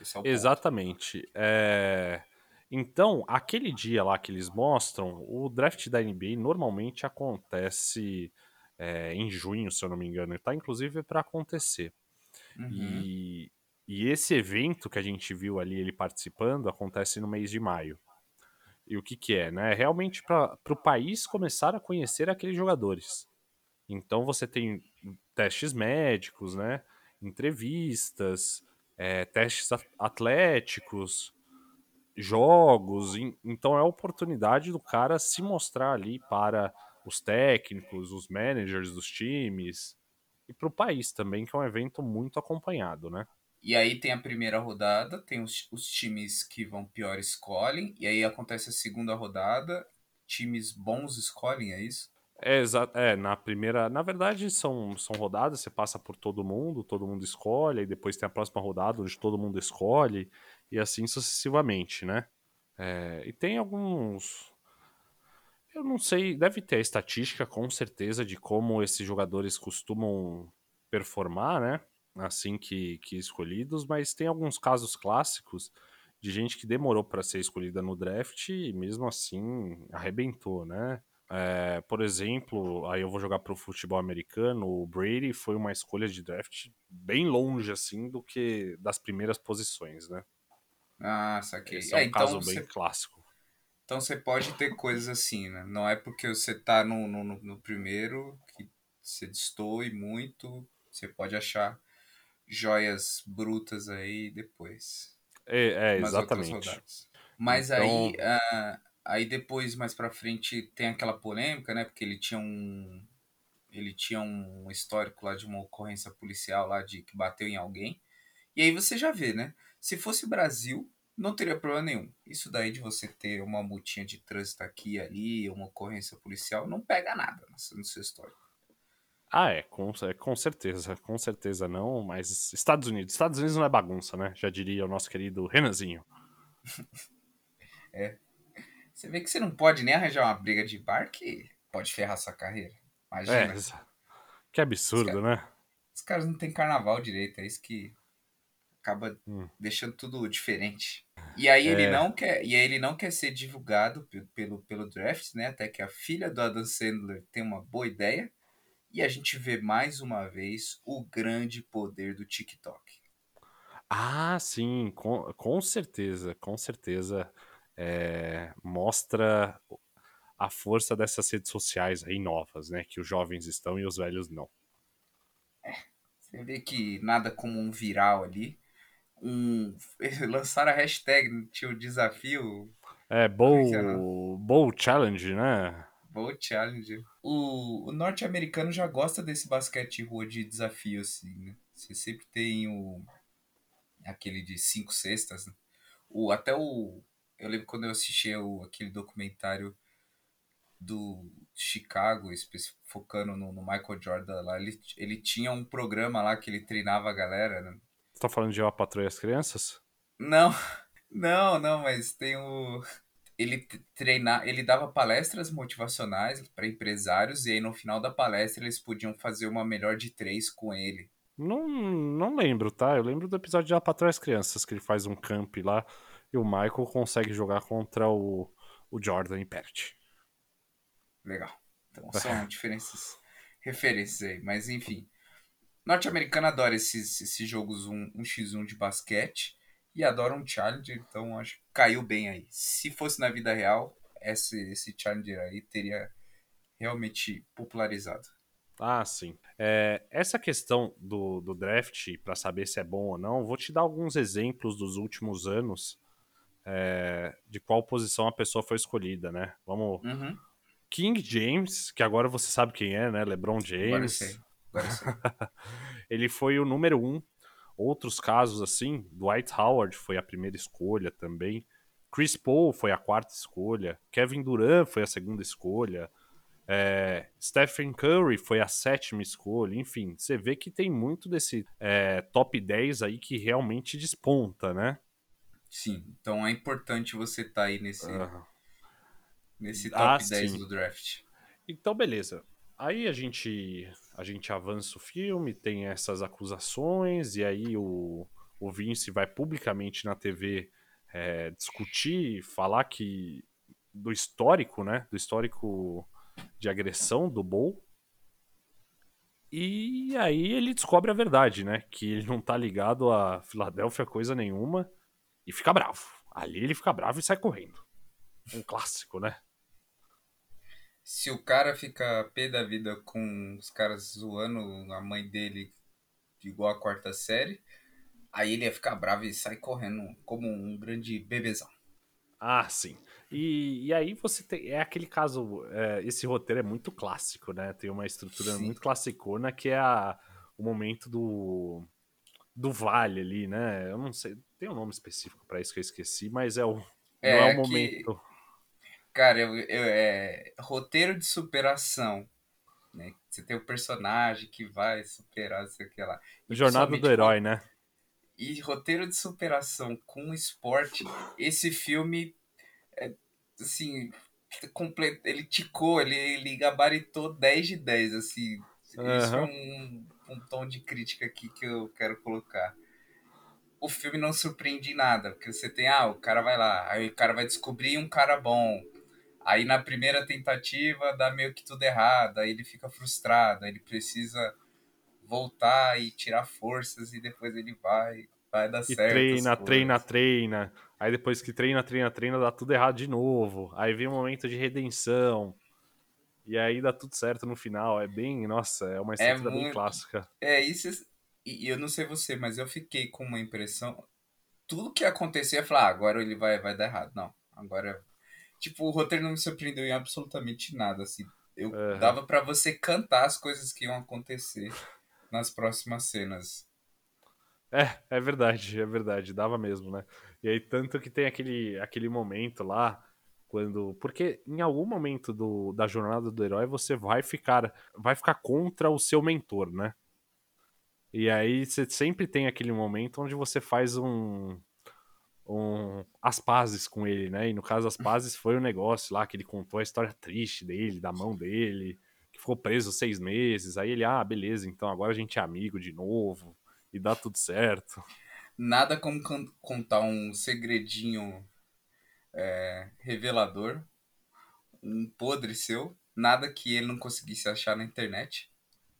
Esse é o ponto. Exatamente. É, Então, aquele dia lá que eles mostram, o draft da NBA normalmente acontece é, em junho, se eu não me engano. Tá inclusive para acontecer. Uhum. E, e esse evento que a gente viu ali ele participando acontece no mês de maio. E o que, que é, né? É realmente para o país começar a conhecer aqueles jogadores. Então você tem testes médicos, né? Entrevistas, é, testes atléticos, jogos. en- Então é a oportunidade do cara se mostrar ali para os técnicos, os managers dos times e para o país também, que é um evento muito acompanhado, né? E aí tem a primeira rodada, tem os, os times que vão pior escolhem, e aí acontece a segunda rodada, times bons escolhem, é isso? É, é, na primeira. Na verdade, são, são rodadas, você passa por todo mundo, todo mundo escolhe, e depois tem a próxima rodada onde todo mundo escolhe, e assim sucessivamente, né? É, e tem alguns. Eu não sei, deve ter a estatística com certeza de como esses jogadores costumam performar, né? Assim que, que escolhidos, mas tem alguns casos clássicos de gente que demorou para ser escolhida no draft e mesmo assim arrebentou, né? É, por exemplo, aí eu vou jogar pro futebol americano, o Brady foi uma escolha de draft bem longe assim do que das primeiras posições, né? Ah, saquei. Esse é um É, então caso você bem clássico. Então você pode ter coisas assim, né? Não é porque você tá no, no, no- no primeiro que você destoe muito. Você pode achar joias brutas aí depois. É, é, exatamente. Mas Então- aí, ah, aí depois, mais pra frente, tem aquela polêmica, né? Porque ele tinha um. Ele tinha um histórico lá de uma ocorrência policial lá de que bateu em alguém. E aí você já vê, né? Se fosse Brasil, não teria problema nenhum. Isso daí de você ter uma multinha de trânsito aqui e ali, uma ocorrência policial, não pega nada no seu histórico. Ah, é, com, é, com certeza, com certeza não, mas Estados Unidos, Estados Unidos não é bagunça, né? Já diria o nosso querido Renanzinho. Você vê que você não pode nem arranjar uma briga de bar que pode ferrar sua carreira. É, Imagina. exa- que absurdo, né? Os caras não têm carnaval direito, é isso que acaba Hum. deixando tudo diferente. E aí ele É. não quer, e aí ele não quer ser divulgado pe- pelo, pelo draft, né? Até que a filha do Adam Sandler tem uma boa ideia. E a gente vê mais uma vez o grande poder do TikTok. Ah, sim, com, com certeza, com certeza. é, mostra a força dessas redes sociais aí novas, né? Que os jovens estão e os velhos não. Você vê que nada como um viral ali. Um, lançaram a hashtag, tinha o desafio É, é é, Bowl, Bowl Challenge, né? Bowl Challenge. O, o norte-americano já gosta desse basquete rua de desafio, assim, né? Você sempre tem o. aquele de cinco cestas. Né? O, até o. Eu lembro quando eu assisti o, aquele documentário do Chicago, focando no, no Michael Jordan lá, ele, ele tinha um programa lá que ele treinava a galera, né? Você tá falando de Eu, a Patroa e as Crianças? Não, não, não, mas tem o. Ele treinar, ele dava palestras motivacionais para empresários e aí no final da palestra eles podiam fazer uma melhor de três com ele. Não, não lembro, tá? Eu lembro do episódio de A Patroa e as Crianças, que ele faz um camp lá e o Michael consegue jogar contra o, o Jordan e perde. Legal. Então são diferenças, referências aí, mas enfim. Norte-americano adora esses, esses jogos 1, 1x1 de basquete e adora um Challenger, então acho que caiu bem aí. Se fosse na vida real, esse, esse Challenger aí teria realmente popularizado. Ah, sim. É, essa questão do, do draft, para saber se é bom ou não, vou te dar alguns exemplos dos últimos anos é, de qual posição a pessoa foi escolhida, né? Vamos. Uhum. King James, que agora você sabe quem é, né? LeBron Agora James. sei. Agora eu sei. Ele foi o número um. Outros casos, assim, Dwight Howard foi a primeira escolha também. Chris Paul foi a quarta escolha. Kevin Durant foi a segunda escolha. É, Stephen Curry foi a sétima escolha. Enfim, você vê que tem muito desse é, top 10 aí que realmente desponta, né? Sim, então é importante você estar aí nesse, Aham. nesse Ah, top 10 sim. do draft. Então, beleza. Aí a gente a gente avança o filme, tem essas acusações, e aí o, o Vince vai publicamente na TV é, discutir, falar que do histórico, né? Do histórico de agressão do Bull. E aí ele descobre a verdade, né? Que ele não tá ligado a Filadélfia coisa nenhuma e fica bravo. Ali ele fica bravo e sai correndo. Um clássico, né? Se o cara fica pé da vida com os caras zoando a mãe dele igual a quarta série, aí ele ia ficar bravo e sai correndo como um grande bebezão. Ah, sim. E, e aí você tem. É aquele caso. é, esse roteiro é muito clássico, né? Tem uma estrutura Sim. muito classicona que é a, o momento do. Do vale ali, né? Eu não sei. Tem um nome específico pra isso que eu esqueci, mas é o. É, não é o que- momento. Cara, eu, eu- é roteiro de superação. Né? Você tem o personagem que vai superar, sei o que lá. E Jornada do herói, né? E roteiro de superação com esporte, esse filme, é, assim, comple- ele ticou, ele, ele gabaritou 10 de 10, assim. Isso é um, um tom de crítica aqui que eu quero colocar. O filme não surpreende em nada, porque você tem, ah, o cara vai lá, aí o cara vai descobrir um cara bom. Aí na primeira tentativa dá meio que tudo errado, aí ele fica frustrado, aí ele precisa voltar e tirar forças e depois ele vai, vai dar certo. treina, treina, treina. Aí depois que treina, treina, treina, dá tudo errado de novo. Aí vem um momento de redenção. E aí dá tudo certo no final. É bem, nossa, é uma estrutura bem muito- clássica. É isso, e e eu não sei você, mas eu fiquei com uma impressão, tudo que acontecia, eu falei, ah, agora ele vai, vai dar errado. Não, agora, tipo, o roteiro não me surpreendeu em absolutamente nada, assim. Eu Aham. dava pra você cantar as coisas que iam acontecer nas próximas cenas. É, é verdade, é verdade, dava mesmo, né? E aí, tanto que tem aquele, aquele momento lá, quando. Porque em algum momento do, da jornada do herói você vai ficar, vai ficar contra o seu mentor, né? E aí você sempre tem aquele momento onde você faz um. Um as pazes com ele, né? E no caso, as pazes foi o negócio lá que ele contou a história triste dele, da mão dele, que ficou preso seis meses. Aí ele, ah, beleza, então agora a gente é amigo de novo e dá tudo certo. Nada como contar um segredinho é, revelador, um podre seu, nada que ele não conseguisse achar na internet.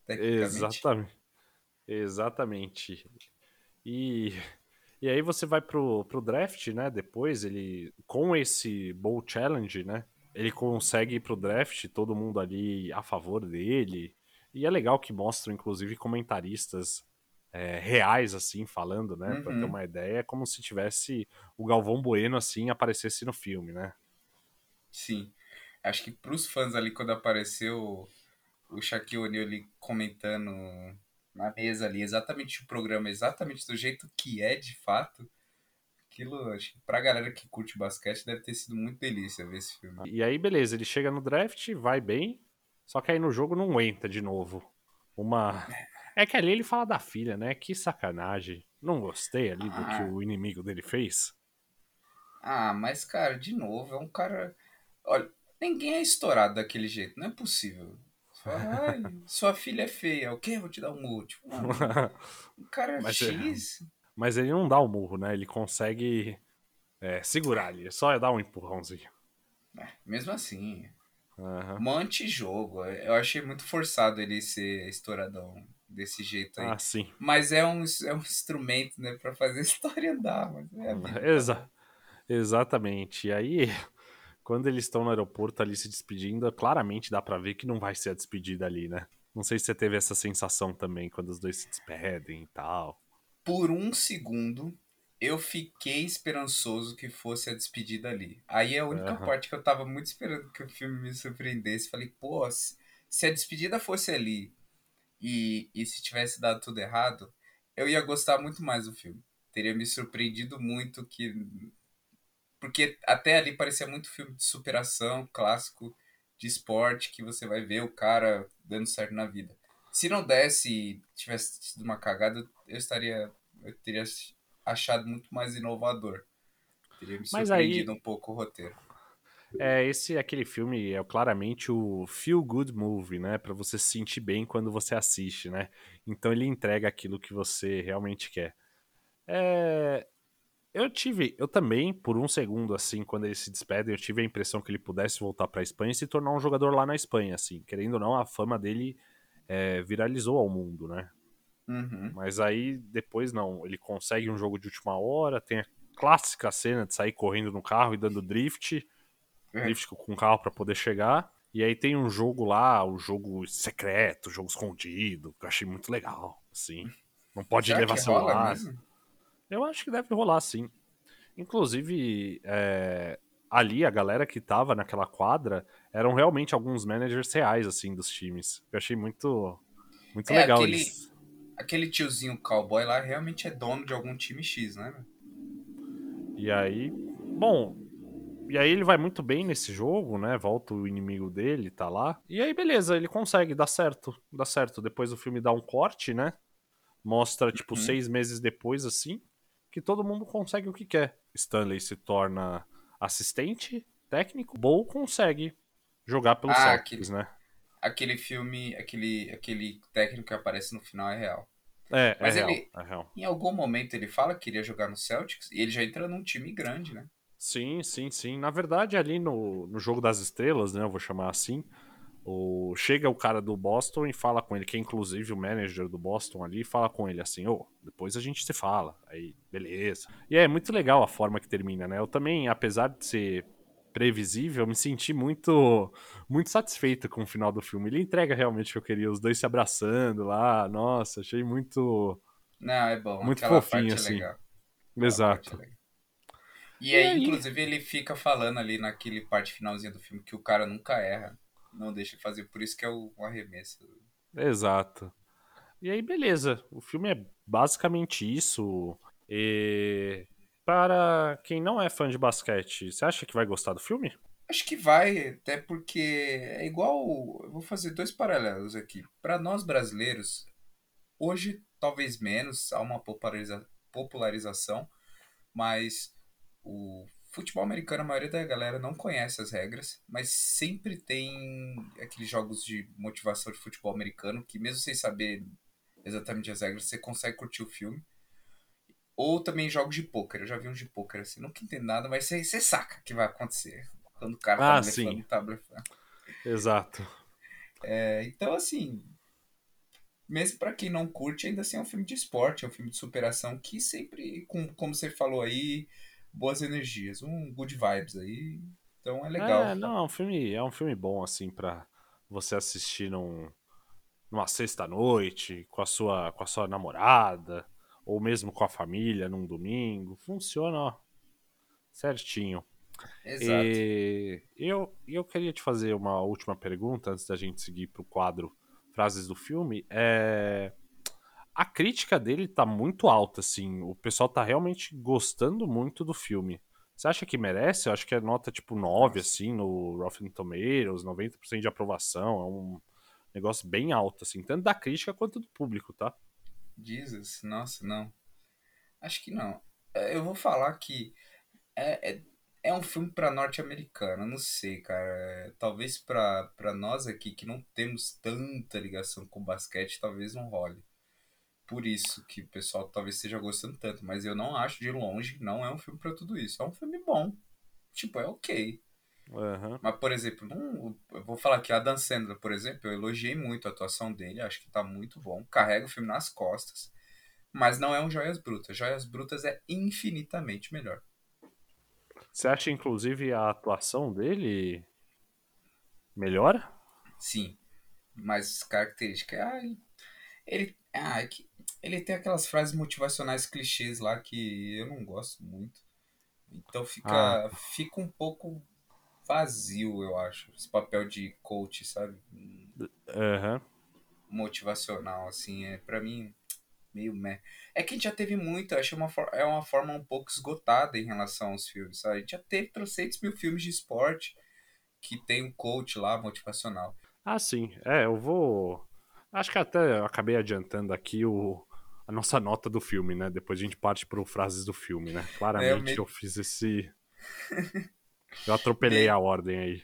Exatamente. Exatamente. E, e aí você vai pro, pro draft, né? Depois ele, com esse Bowl Challenge, né? Ele consegue ir pro draft, todo mundo ali a favor dele. E é legal que mostram, inclusive, comentaristas é, reais, assim, falando, né? Pra ter Uhum. uma ideia, é como se tivesse o Galvão Bueno, assim, aparecesse no filme, né? Sim. Acho que pros fãs ali, quando apareceu o Shaquille O'Neal ali comentando na mesa ali, exatamente o programa, exatamente do jeito que é de fato, aquilo, acho que pra galera que curte basquete deve ter sido muito delícia ver esse filme. E aí, beleza, ele chega no draft, vai bem, só que aí no jogo não entra de novo. Uma. É que ali ele fala da filha, né? Que sacanagem. Não gostei ali do que Ah. o inimigo dele fez. Ah, mas cara, de novo, é um cara. Olha, ninguém é estourado daquele jeito, não é possível. Fala, Ai, sua filha é feia, o quê? Vou te dar um murro. Tipo, mano, um cara Mas é- X. Mas ele não dá o murro, né? Ele consegue é, segurar ali, só dar um empurrãozinho. É, mesmo assim, Aham. um antijogo. Eu achei muito forçado ele ser estouradão desse jeito aí. Ah, sim. Mas é um, é um instrumento, né, pra fazer a história andar. Mas é. Exa exatamente. E aí, quando eles estão no aeroporto ali se despedindo, claramente dá pra ver que não vai ser a despedida ali, né? Não sei se você teve essa sensação também quando os dois se despedem e tal. Por um segundo, eu fiquei esperançoso que fosse a despedida ali. Aí é a única Aham. parte que eu tava muito esperando que o filme me surpreendesse. Falei, pô, se, se a despedida fosse ali e, e se tivesse dado tudo errado, eu ia gostar muito mais do filme. Teria me surpreendido muito que. Porque até ali parecia muito filme de superação, clássico, de esporte, que você vai ver o cara dando certo na vida. Se não desse e tivesse sido uma cagada, eu estaria. Eu teria achado muito mais inovador. Teria me Mas aí- surpreendido um pouco o roteiro. É, esse aquele filme é claramente o feel good movie, né? Pra você se sentir bem quando você assiste, né? Então ele entrega aquilo que você realmente quer. É, eu tive, eu também, por um segundo, assim, quando eles se despedem, eu tive a impressão que ele pudesse voltar pra Espanha e se tornar um jogador lá na Espanha, assim. Querendo ou não, a fama dele é, viralizou ao mundo, né? Uhum. Mas aí depois não, ele consegue um jogo de última hora, tem a clássica cena de sair correndo no carro e dando drift, É. drift com o carro pra poder chegar. E aí tem um jogo lá, o jogo secreto, jogo escondido, que eu achei muito legal, assim. Não pode Será levar rola celular. mesmo? Eu acho que deve rolar, sim. Inclusive, é, ali a galera que tava naquela quadra eram realmente alguns managers reais, assim, dos times. Eu achei muito, muito É, legal aquele- isso. Aquele tiozinho cowboy lá realmente é dono de algum time X, né? E aí, bom, e aí ele vai muito bem nesse jogo, né? Volta o inimigo dele, tá lá. E aí, beleza, ele consegue, dá certo, dá certo. Depois o filme dá um corte, né? Mostra, tipo, Uhum. seis meses depois, assim, que todo mundo consegue o que quer. Stanley se torna assistente técnico, Bo consegue jogar pelo Ah, Celtics, aquele- né? Aquele filme, aquele, aquele técnico que aparece no final é real. É, Mas é real, ele- é real. Em algum momento ele fala que iria jogar no Celtics e ele já entra num time grande, né? Sim, sim, sim. Na verdade, ali no, no jogo das estrelas, né? Eu vou chamar assim. O, chega o cara do Boston e fala com ele, que é inclusive o manager do Boston ali, e fala com ele assim, ô, depois a gente se fala. Aí, beleza. E é muito legal a forma que termina, né? Eu também, apesar de ser previsível, me senti muito muito satisfeito com o final do filme. Ele entrega realmente o que eu queria, os dois se abraçando lá. Nossa, achei muito. Não, é bom. Muito aquela fofinho, parte assim. É Exato. parte é legal. E, E aí, aí? inclusive, ele fica falando ali naquele parte finalzinha do filme que o cara nunca erra. Não deixa de fazer, por isso que é o, o arremesso. Exato. E aí, beleza. O filme é basicamente isso. E para quem não é fã de basquete, você acha que vai gostar do filme? Acho que vai, até porque é igual. Eu vou fazer dois paralelos aqui. Para nós brasileiros, hoje talvez menos, há uma populariza- popularização, mas o futebol americano, a maioria da galera não conhece as regras, mas sempre tem aqueles jogos de motivação de futebol americano que, mesmo sem saber exatamente as regras, você consegue curtir o filme. Ou também jogos de pôquer. Eu já vi uns de pôquer assim, nunca entendo nada, mas você, você saca o que vai acontecer. Quando o cara tá Ah, blefando, sim. tá blefando. Exato. É, então, assim, mesmo pra quem não curte, ainda assim é um filme de esporte, é um filme de superação que sempre, com, como você falou aí, boas energias, um good vibes aí. Então é legal. É, não, é um filme, é um filme bom assim pra você assistir num, numa sexta noite com a sua com a sua namorada ou mesmo com a família num domingo. Funciona, ó, certinho. Exato. E eu, eu queria te fazer uma última pergunta antes da gente seguir pro quadro Frases do Filme. É... A crítica dele tá muito alta, assim. O pessoal tá realmente gostando muito do filme. Você acha que merece? Eu acho que é nota tipo 9, assim, no Rotten Tomatoes, 90% de aprovação. É um negócio bem alto, assim, tanto da crítica quanto do público, tá? Jesus, nossa, não. Acho que não. É, Eu vou falar que é, é, é um filme pra norte-americano, não sei, cara. É, talvez pra pra nós aqui que não temos tanta ligação com basquete, talvez não role. Por isso que o pessoal talvez esteja gostando tanto, mas eu não acho de longe, não é um filme pra tudo isso. É um filme bom. Tipo, é ok. Aham. Mas, por exemplo, não, eu vou falar aqui, a Dan Sandler, por exemplo, eu elogiei muito a atuação dele, acho que tá muito bom. Carrega o filme nas costas, mas não é um Joias Brutas. Joias Brutas é infinitamente melhor. Você acha, inclusive, a atuação dele melhor? Sim, mas característica. Ai, ele, ah, é que ele tem aquelas frases motivacionais clichês lá que eu não gosto muito. Então fica, fica um pouco vazio, eu acho. Esse papel de coach, sabe? Aham. motivacional, assim, é para mim meio meh. É que a gente já teve muito, acho uma, é uma forma um pouco esgotada em relação aos filmes, sabe? A gente já teve trocentos mil filmes de esporte que tem um coach lá motivacional. Ah, sim. É, eu vou. Acho que até eu acabei adiantando aqui o... a nossa nota do filme, né? Depois a gente parte para frases do filme, né? Claramente me- eu fiz esse. Eu atropelei Me- a ordem aí.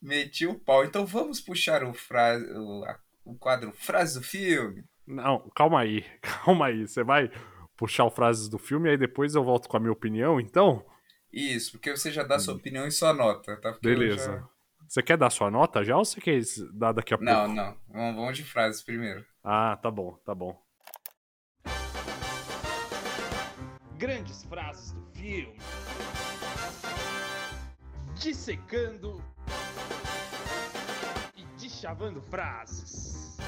Meti o pau. Então vamos puxar o, fra... o, a- o quadro Frase do Filme. Não, calma aí, calma aí. Você vai puxar o frases do filme e aí depois eu volto com a minha opinião, então? Isso, porque você já dá sua opinião e sua nota, tá? Porque eu Hum. Beleza. Você quer dar sua nota já ou você quer dar daqui a pouco? Não, não. Vamos, vamos de frases primeiro. Ah, tá bom, tá bom. Grandes frases do filme. Dissecando. Chavando frases.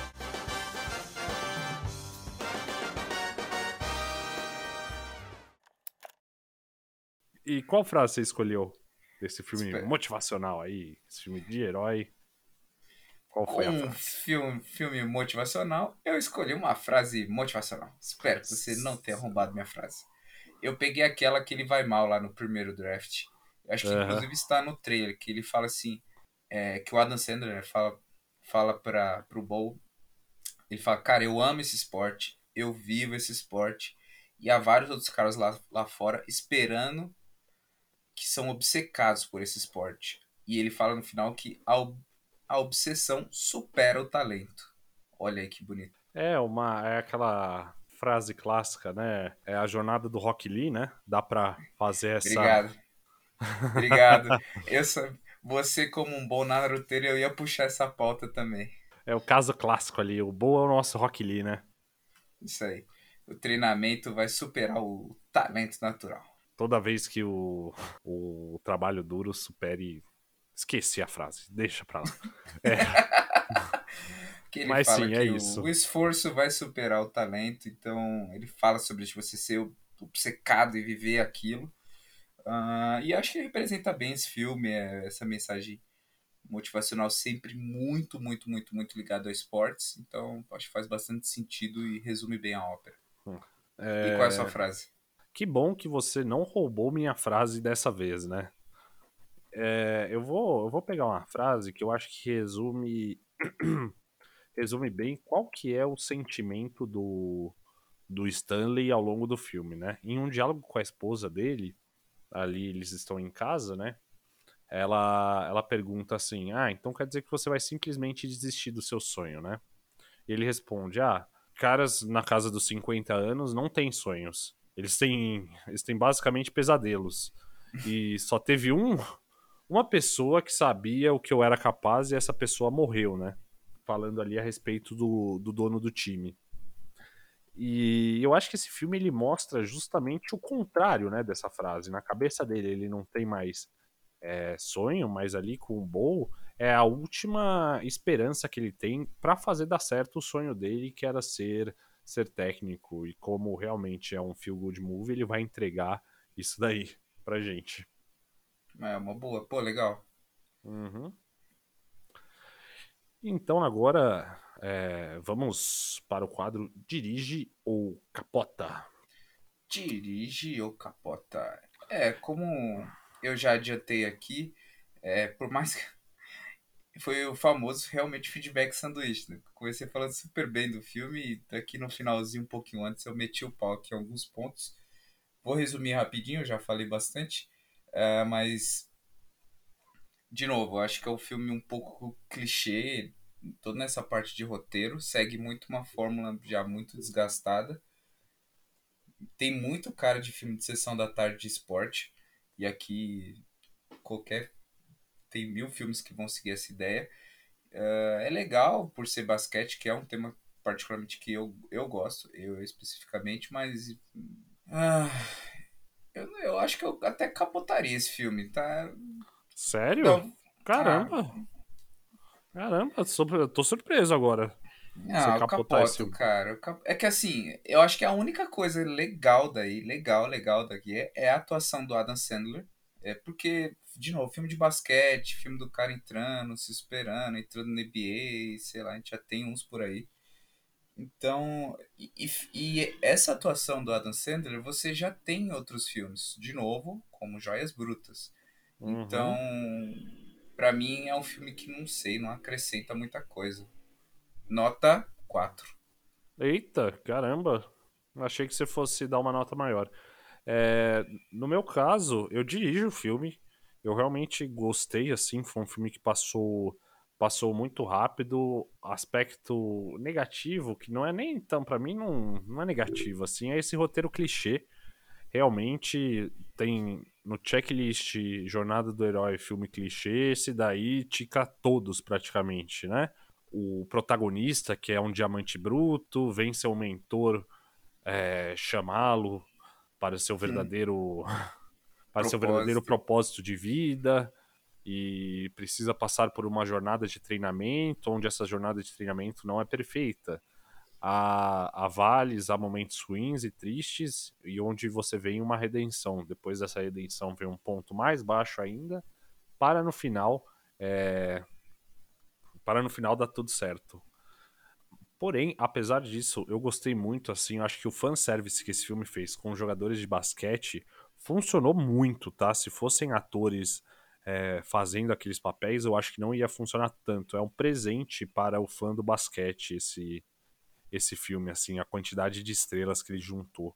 E qual frase você escolheu desse filme Espera. motivacional aí? Esse filme de herói? Qual foi a Um frase? filme, filme motivacional, eu escolhi uma frase motivacional. Espero que você não tenha roubado minha frase. Eu peguei aquela que ele vai mal lá no primeiro draft. Eu acho que Aham. inclusive está no trailer, que ele fala assim, é, que o Adam Sandler fala, fala para pro Bowl, ele fala, cara, eu amo esse esporte, eu vivo esse esporte, e há vários outros caras lá, lá fora esperando que são obcecados por esse esporte. E ele fala no final que a, ob- a obsessão supera o talento. Olha aí que bonito. É uma é aquela frase clássica, né? É a jornada do Rock Lee, né? Dá pra fazer essa Obrigado. Obrigado. Eu você como um bom naruteiro, eu ia puxar essa pauta também. É o caso clássico ali, o Boa é o nosso Rock Lee, né? Isso aí. O treinamento vai superar o talento natural. Toda vez que o, o trabalho duro supere. Esqueci a frase, deixa pra lá. Que ele Mas fala sim, é o, isso. o esforço vai superar o talento, então ele fala sobre isso, você ser obcecado e viver aquilo. Ah, e acho que representa bem esse filme, é, essa mensagem motivacional sempre muito, muito, muito, muito ligado a esportes. Então acho que faz bastante sentido e resume bem a ópera. E qual é a sua frase? Que bom que você não roubou minha frase dessa vez, né? É, eu, vou, eu vou pegar uma frase que eu acho que resume resume bem qual que é o sentimento do, do Stanley ao longo do filme, né? Em um diálogo com a esposa dele, ali eles estão em casa, né? Ela, ela pergunta assim: Ah, então quer dizer que você vai simplesmente desistir do seu sonho, né? E ele responde: Ah, caras na casa dos 50 anos não têm sonhos. Eles têm, eles têm basicamente pesadelos. E só teve um, uma pessoa que sabia o que eu era capaz e essa pessoa morreu, né? Falando ali a respeito do, do dono do time. E eu acho que esse filme ele mostra justamente o contrário, né, dessa frase. Na cabeça dele ele não tem mais é, sonho, mas ali com o Bowl é a última esperança que ele tem para fazer dar certo o sonho dele, que era ser ser técnico. E como realmente é um feel good movie, ele vai entregar isso daí pra gente. É uma boa. Pô, legal. Uhum. Então agora é, vamos para o quadro Dirige ou Capota. Dirige ou capota? É, como eu já adiantei aqui, é, por mais que foi o famoso realmente feedback sanduíche, né? Comecei falando super bem do filme e daqui no finalzinho, um pouquinho antes, eu meti o pau aqui em alguns pontos. Vou resumir rapidinho, já falei bastante, é, mas de novo, acho que é um filme um pouco clichê, toda nessa parte de roteiro, segue muito uma fórmula já muito desgastada. Tem muito cara de filme de sessão da tarde de esporte, e aqui qualquer. Tem mil filmes que vão seguir essa ideia. Eh, é legal por ser basquete, que é um tema particularmente que eu, eu gosto, eu especificamente, mas. ah, eu, eu acho que eu até capotaria esse filme, tá? Sério? Então, Caramba! Caramba, sou- eu tô surpreso agora. Não, eu capoto, cara. cap- É que assim, eu acho que a única coisa legal daí, legal, legal daqui, é, é a atuação do Adam Sandler. É porque, de novo, filme de basquete, filme do cara entrando, se esperando, entrando no NBA, sei lá, a gente já tem uns por aí. Então, e, e- essa atuação do Adam Sandler você já tem em outros filmes, de novo, como Joias Brutas. Uhum. Então, pra mim é um filme que não sei, não acrescenta muita coisa. Nota 4. Eita, caramba. Achei que você fosse dar uma nota maior. É, no meu caso, eu dirijo o filme. Eu realmente gostei, assim. Foi um filme que passou, passou muito rápido. Aspecto negativo, que não é nem tão, pra mim, não, não é negativo, assim. É esse roteiro clichê. Realmente tem no checklist Jornada do Herói, filme clichê. Esse daí tica todos praticamente, né? o protagonista, que é um diamante bruto, vem seu mentor é, chamá-lo para seu verdadeiro para seu verdadeiro propósito de vida. e precisa passar por uma jornada de treinamento, onde essa jornada de treinamento não é perfeita. Há, há vales, há momentos ruins e tristes, e onde você vê uma redenção. Depois dessa redenção vem um ponto mais baixo ainda, para no final. É... Para no final dar tudo certo. Porém, apesar disso, eu gostei muito, assim, eu acho que o fanservice que esse filme fez com jogadores de basquete funcionou muito, tá? Se fossem atores é, fazendo aqueles papéis, eu acho que não ia funcionar tanto. É um presente para o fã do basquete esse, esse filme, assim, a quantidade de estrelas que ele juntou.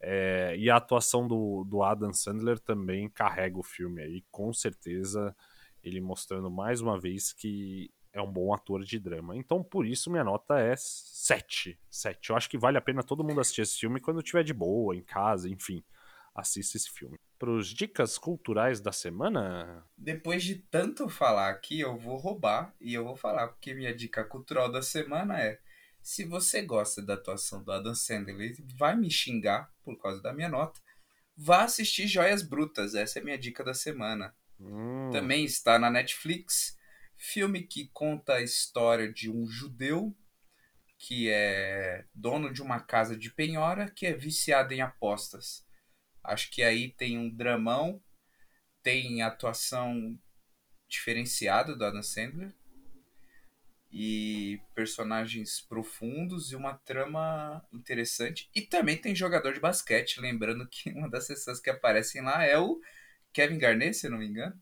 É, e a atuação do, do Adam Sandler também carrega o filme aí, com certeza, ele mostrando mais uma vez que é um bom ator de drama. Então, por isso, minha nota é 7. 7. Eu acho que vale a pena todo mundo assistir esse filme quando estiver de boa, em casa, enfim. Assista esse filme. Para os dicas culturais da semana. Depois de tanto falar aqui, eu vou roubar e eu vou falar, porque minha dica cultural da semana é: se você gosta da atuação do Adam Sandler vai me xingar por causa da minha nota, vá assistir Joias Brutas. Essa é a minha dica da semana. Hum, Também está na Netflix. Filme que conta a história de um judeu que é dono de uma casa de penhora que é viciado em apostas. Acho que aí tem um dramão, tem atuação diferenciada do Adam Sandler e personagens profundos e uma trama interessante. E também tem jogador de basquete, lembrando que uma das pessoas que aparecem lá é o Kevin Garnett, se eu não me engano.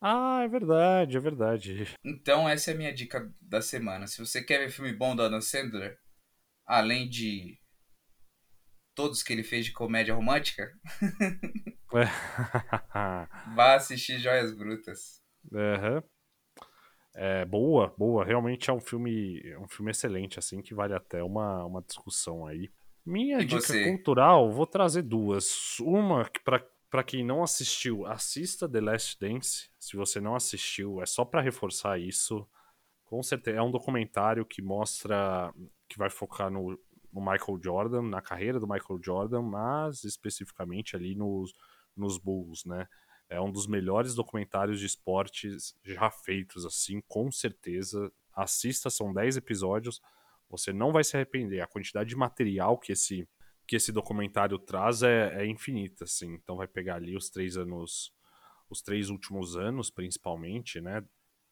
Ah, é verdade, é verdade. Então essa é a minha dica da semana. Se você quer ver filme bom do Adam Sandler, além de todos que ele fez de comédia romântica, vá assistir Joias Brutas. Aham. É, boa, boa. Realmente é um filme, é um filme excelente, assim, que vale até uma, uma discussão aí. Minha E dica você? cultural, vou trazer duas. Uma, que pra, pra quem não assistiu, assista The Last Dance. Se você não assistiu, é só pra reforçar isso. Com certeza, é um documentário que mostra, que vai focar no, no Michael Jordan, na carreira do Michael Jordan, mas especificamente ali nos, nos Bulls, né? É um dos melhores documentários de esportes já feitos, assim, com certeza. Assista, são 10 episódios, você não vai se arrepender. A quantidade de material que esse, que esse documentário traz é, é infinita, assim. Então vai pegar ali os três anos, os três últimos anos, principalmente, né?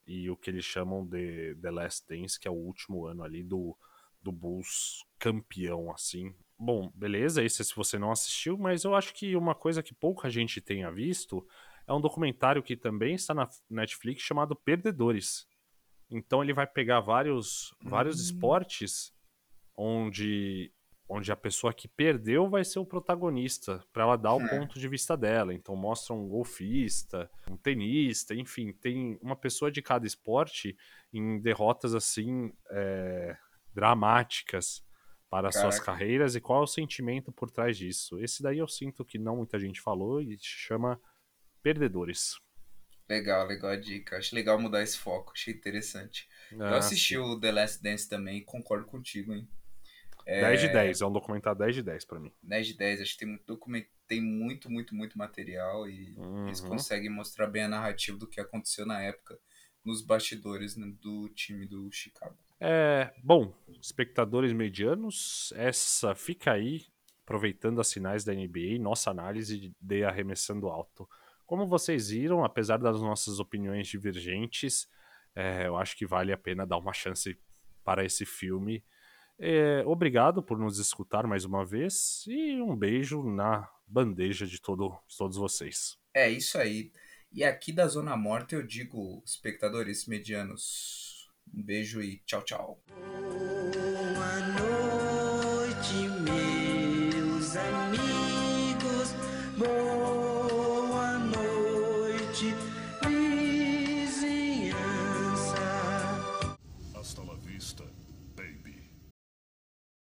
E o que eles chamam de The Last Dance, que é o último ano ali do, do Bulls campeão, assim. Bom, beleza, esse é se você não assistiu, mas eu acho que uma coisa que pouca gente tenha visto é um documentário que também está na Netflix chamado Perdedores. Então ele vai pegar vários, vários esportes onde, onde a pessoa que perdeu vai ser o protagonista, para ela dar o É. ponto de vista dela. Então mostra um golfista, um tenista, enfim, tem uma pessoa de cada esporte em derrotas assim é, dramáticas para suas Caraca. carreiras e qual é o sentimento por trás disso. Esse daí eu sinto que não muita gente falou e chama Perdedores. Legal, legal a dica. Acho legal mudar esse foco, achei interessante. Eu Ah, assisti o The Last Dance também e concordo contigo, hein? 10 de 10, é um documentário 10 de 10 pra mim. 10 de 10, acho que tem muito documento, tem muito, muito, muito material e eles Uhum. conseguem mostrar bem a narrativa do que aconteceu na época nos bastidores né, do time do Chicago. É, bom, espectadores medianos, essa fica aí, aproveitando as finais da NBA, nossa análise de arremessando alto. Como vocês viram, apesar das nossas opiniões divergentes, é, eu acho que vale a pena dar uma chance para esse filme. É, obrigado por nos escutar mais uma vez e um beijo na bandeja de, todo, de todos vocês. É isso aí. E aqui da Zona Morta eu digo, espectadores medianos, um beijo e tchau, tchau.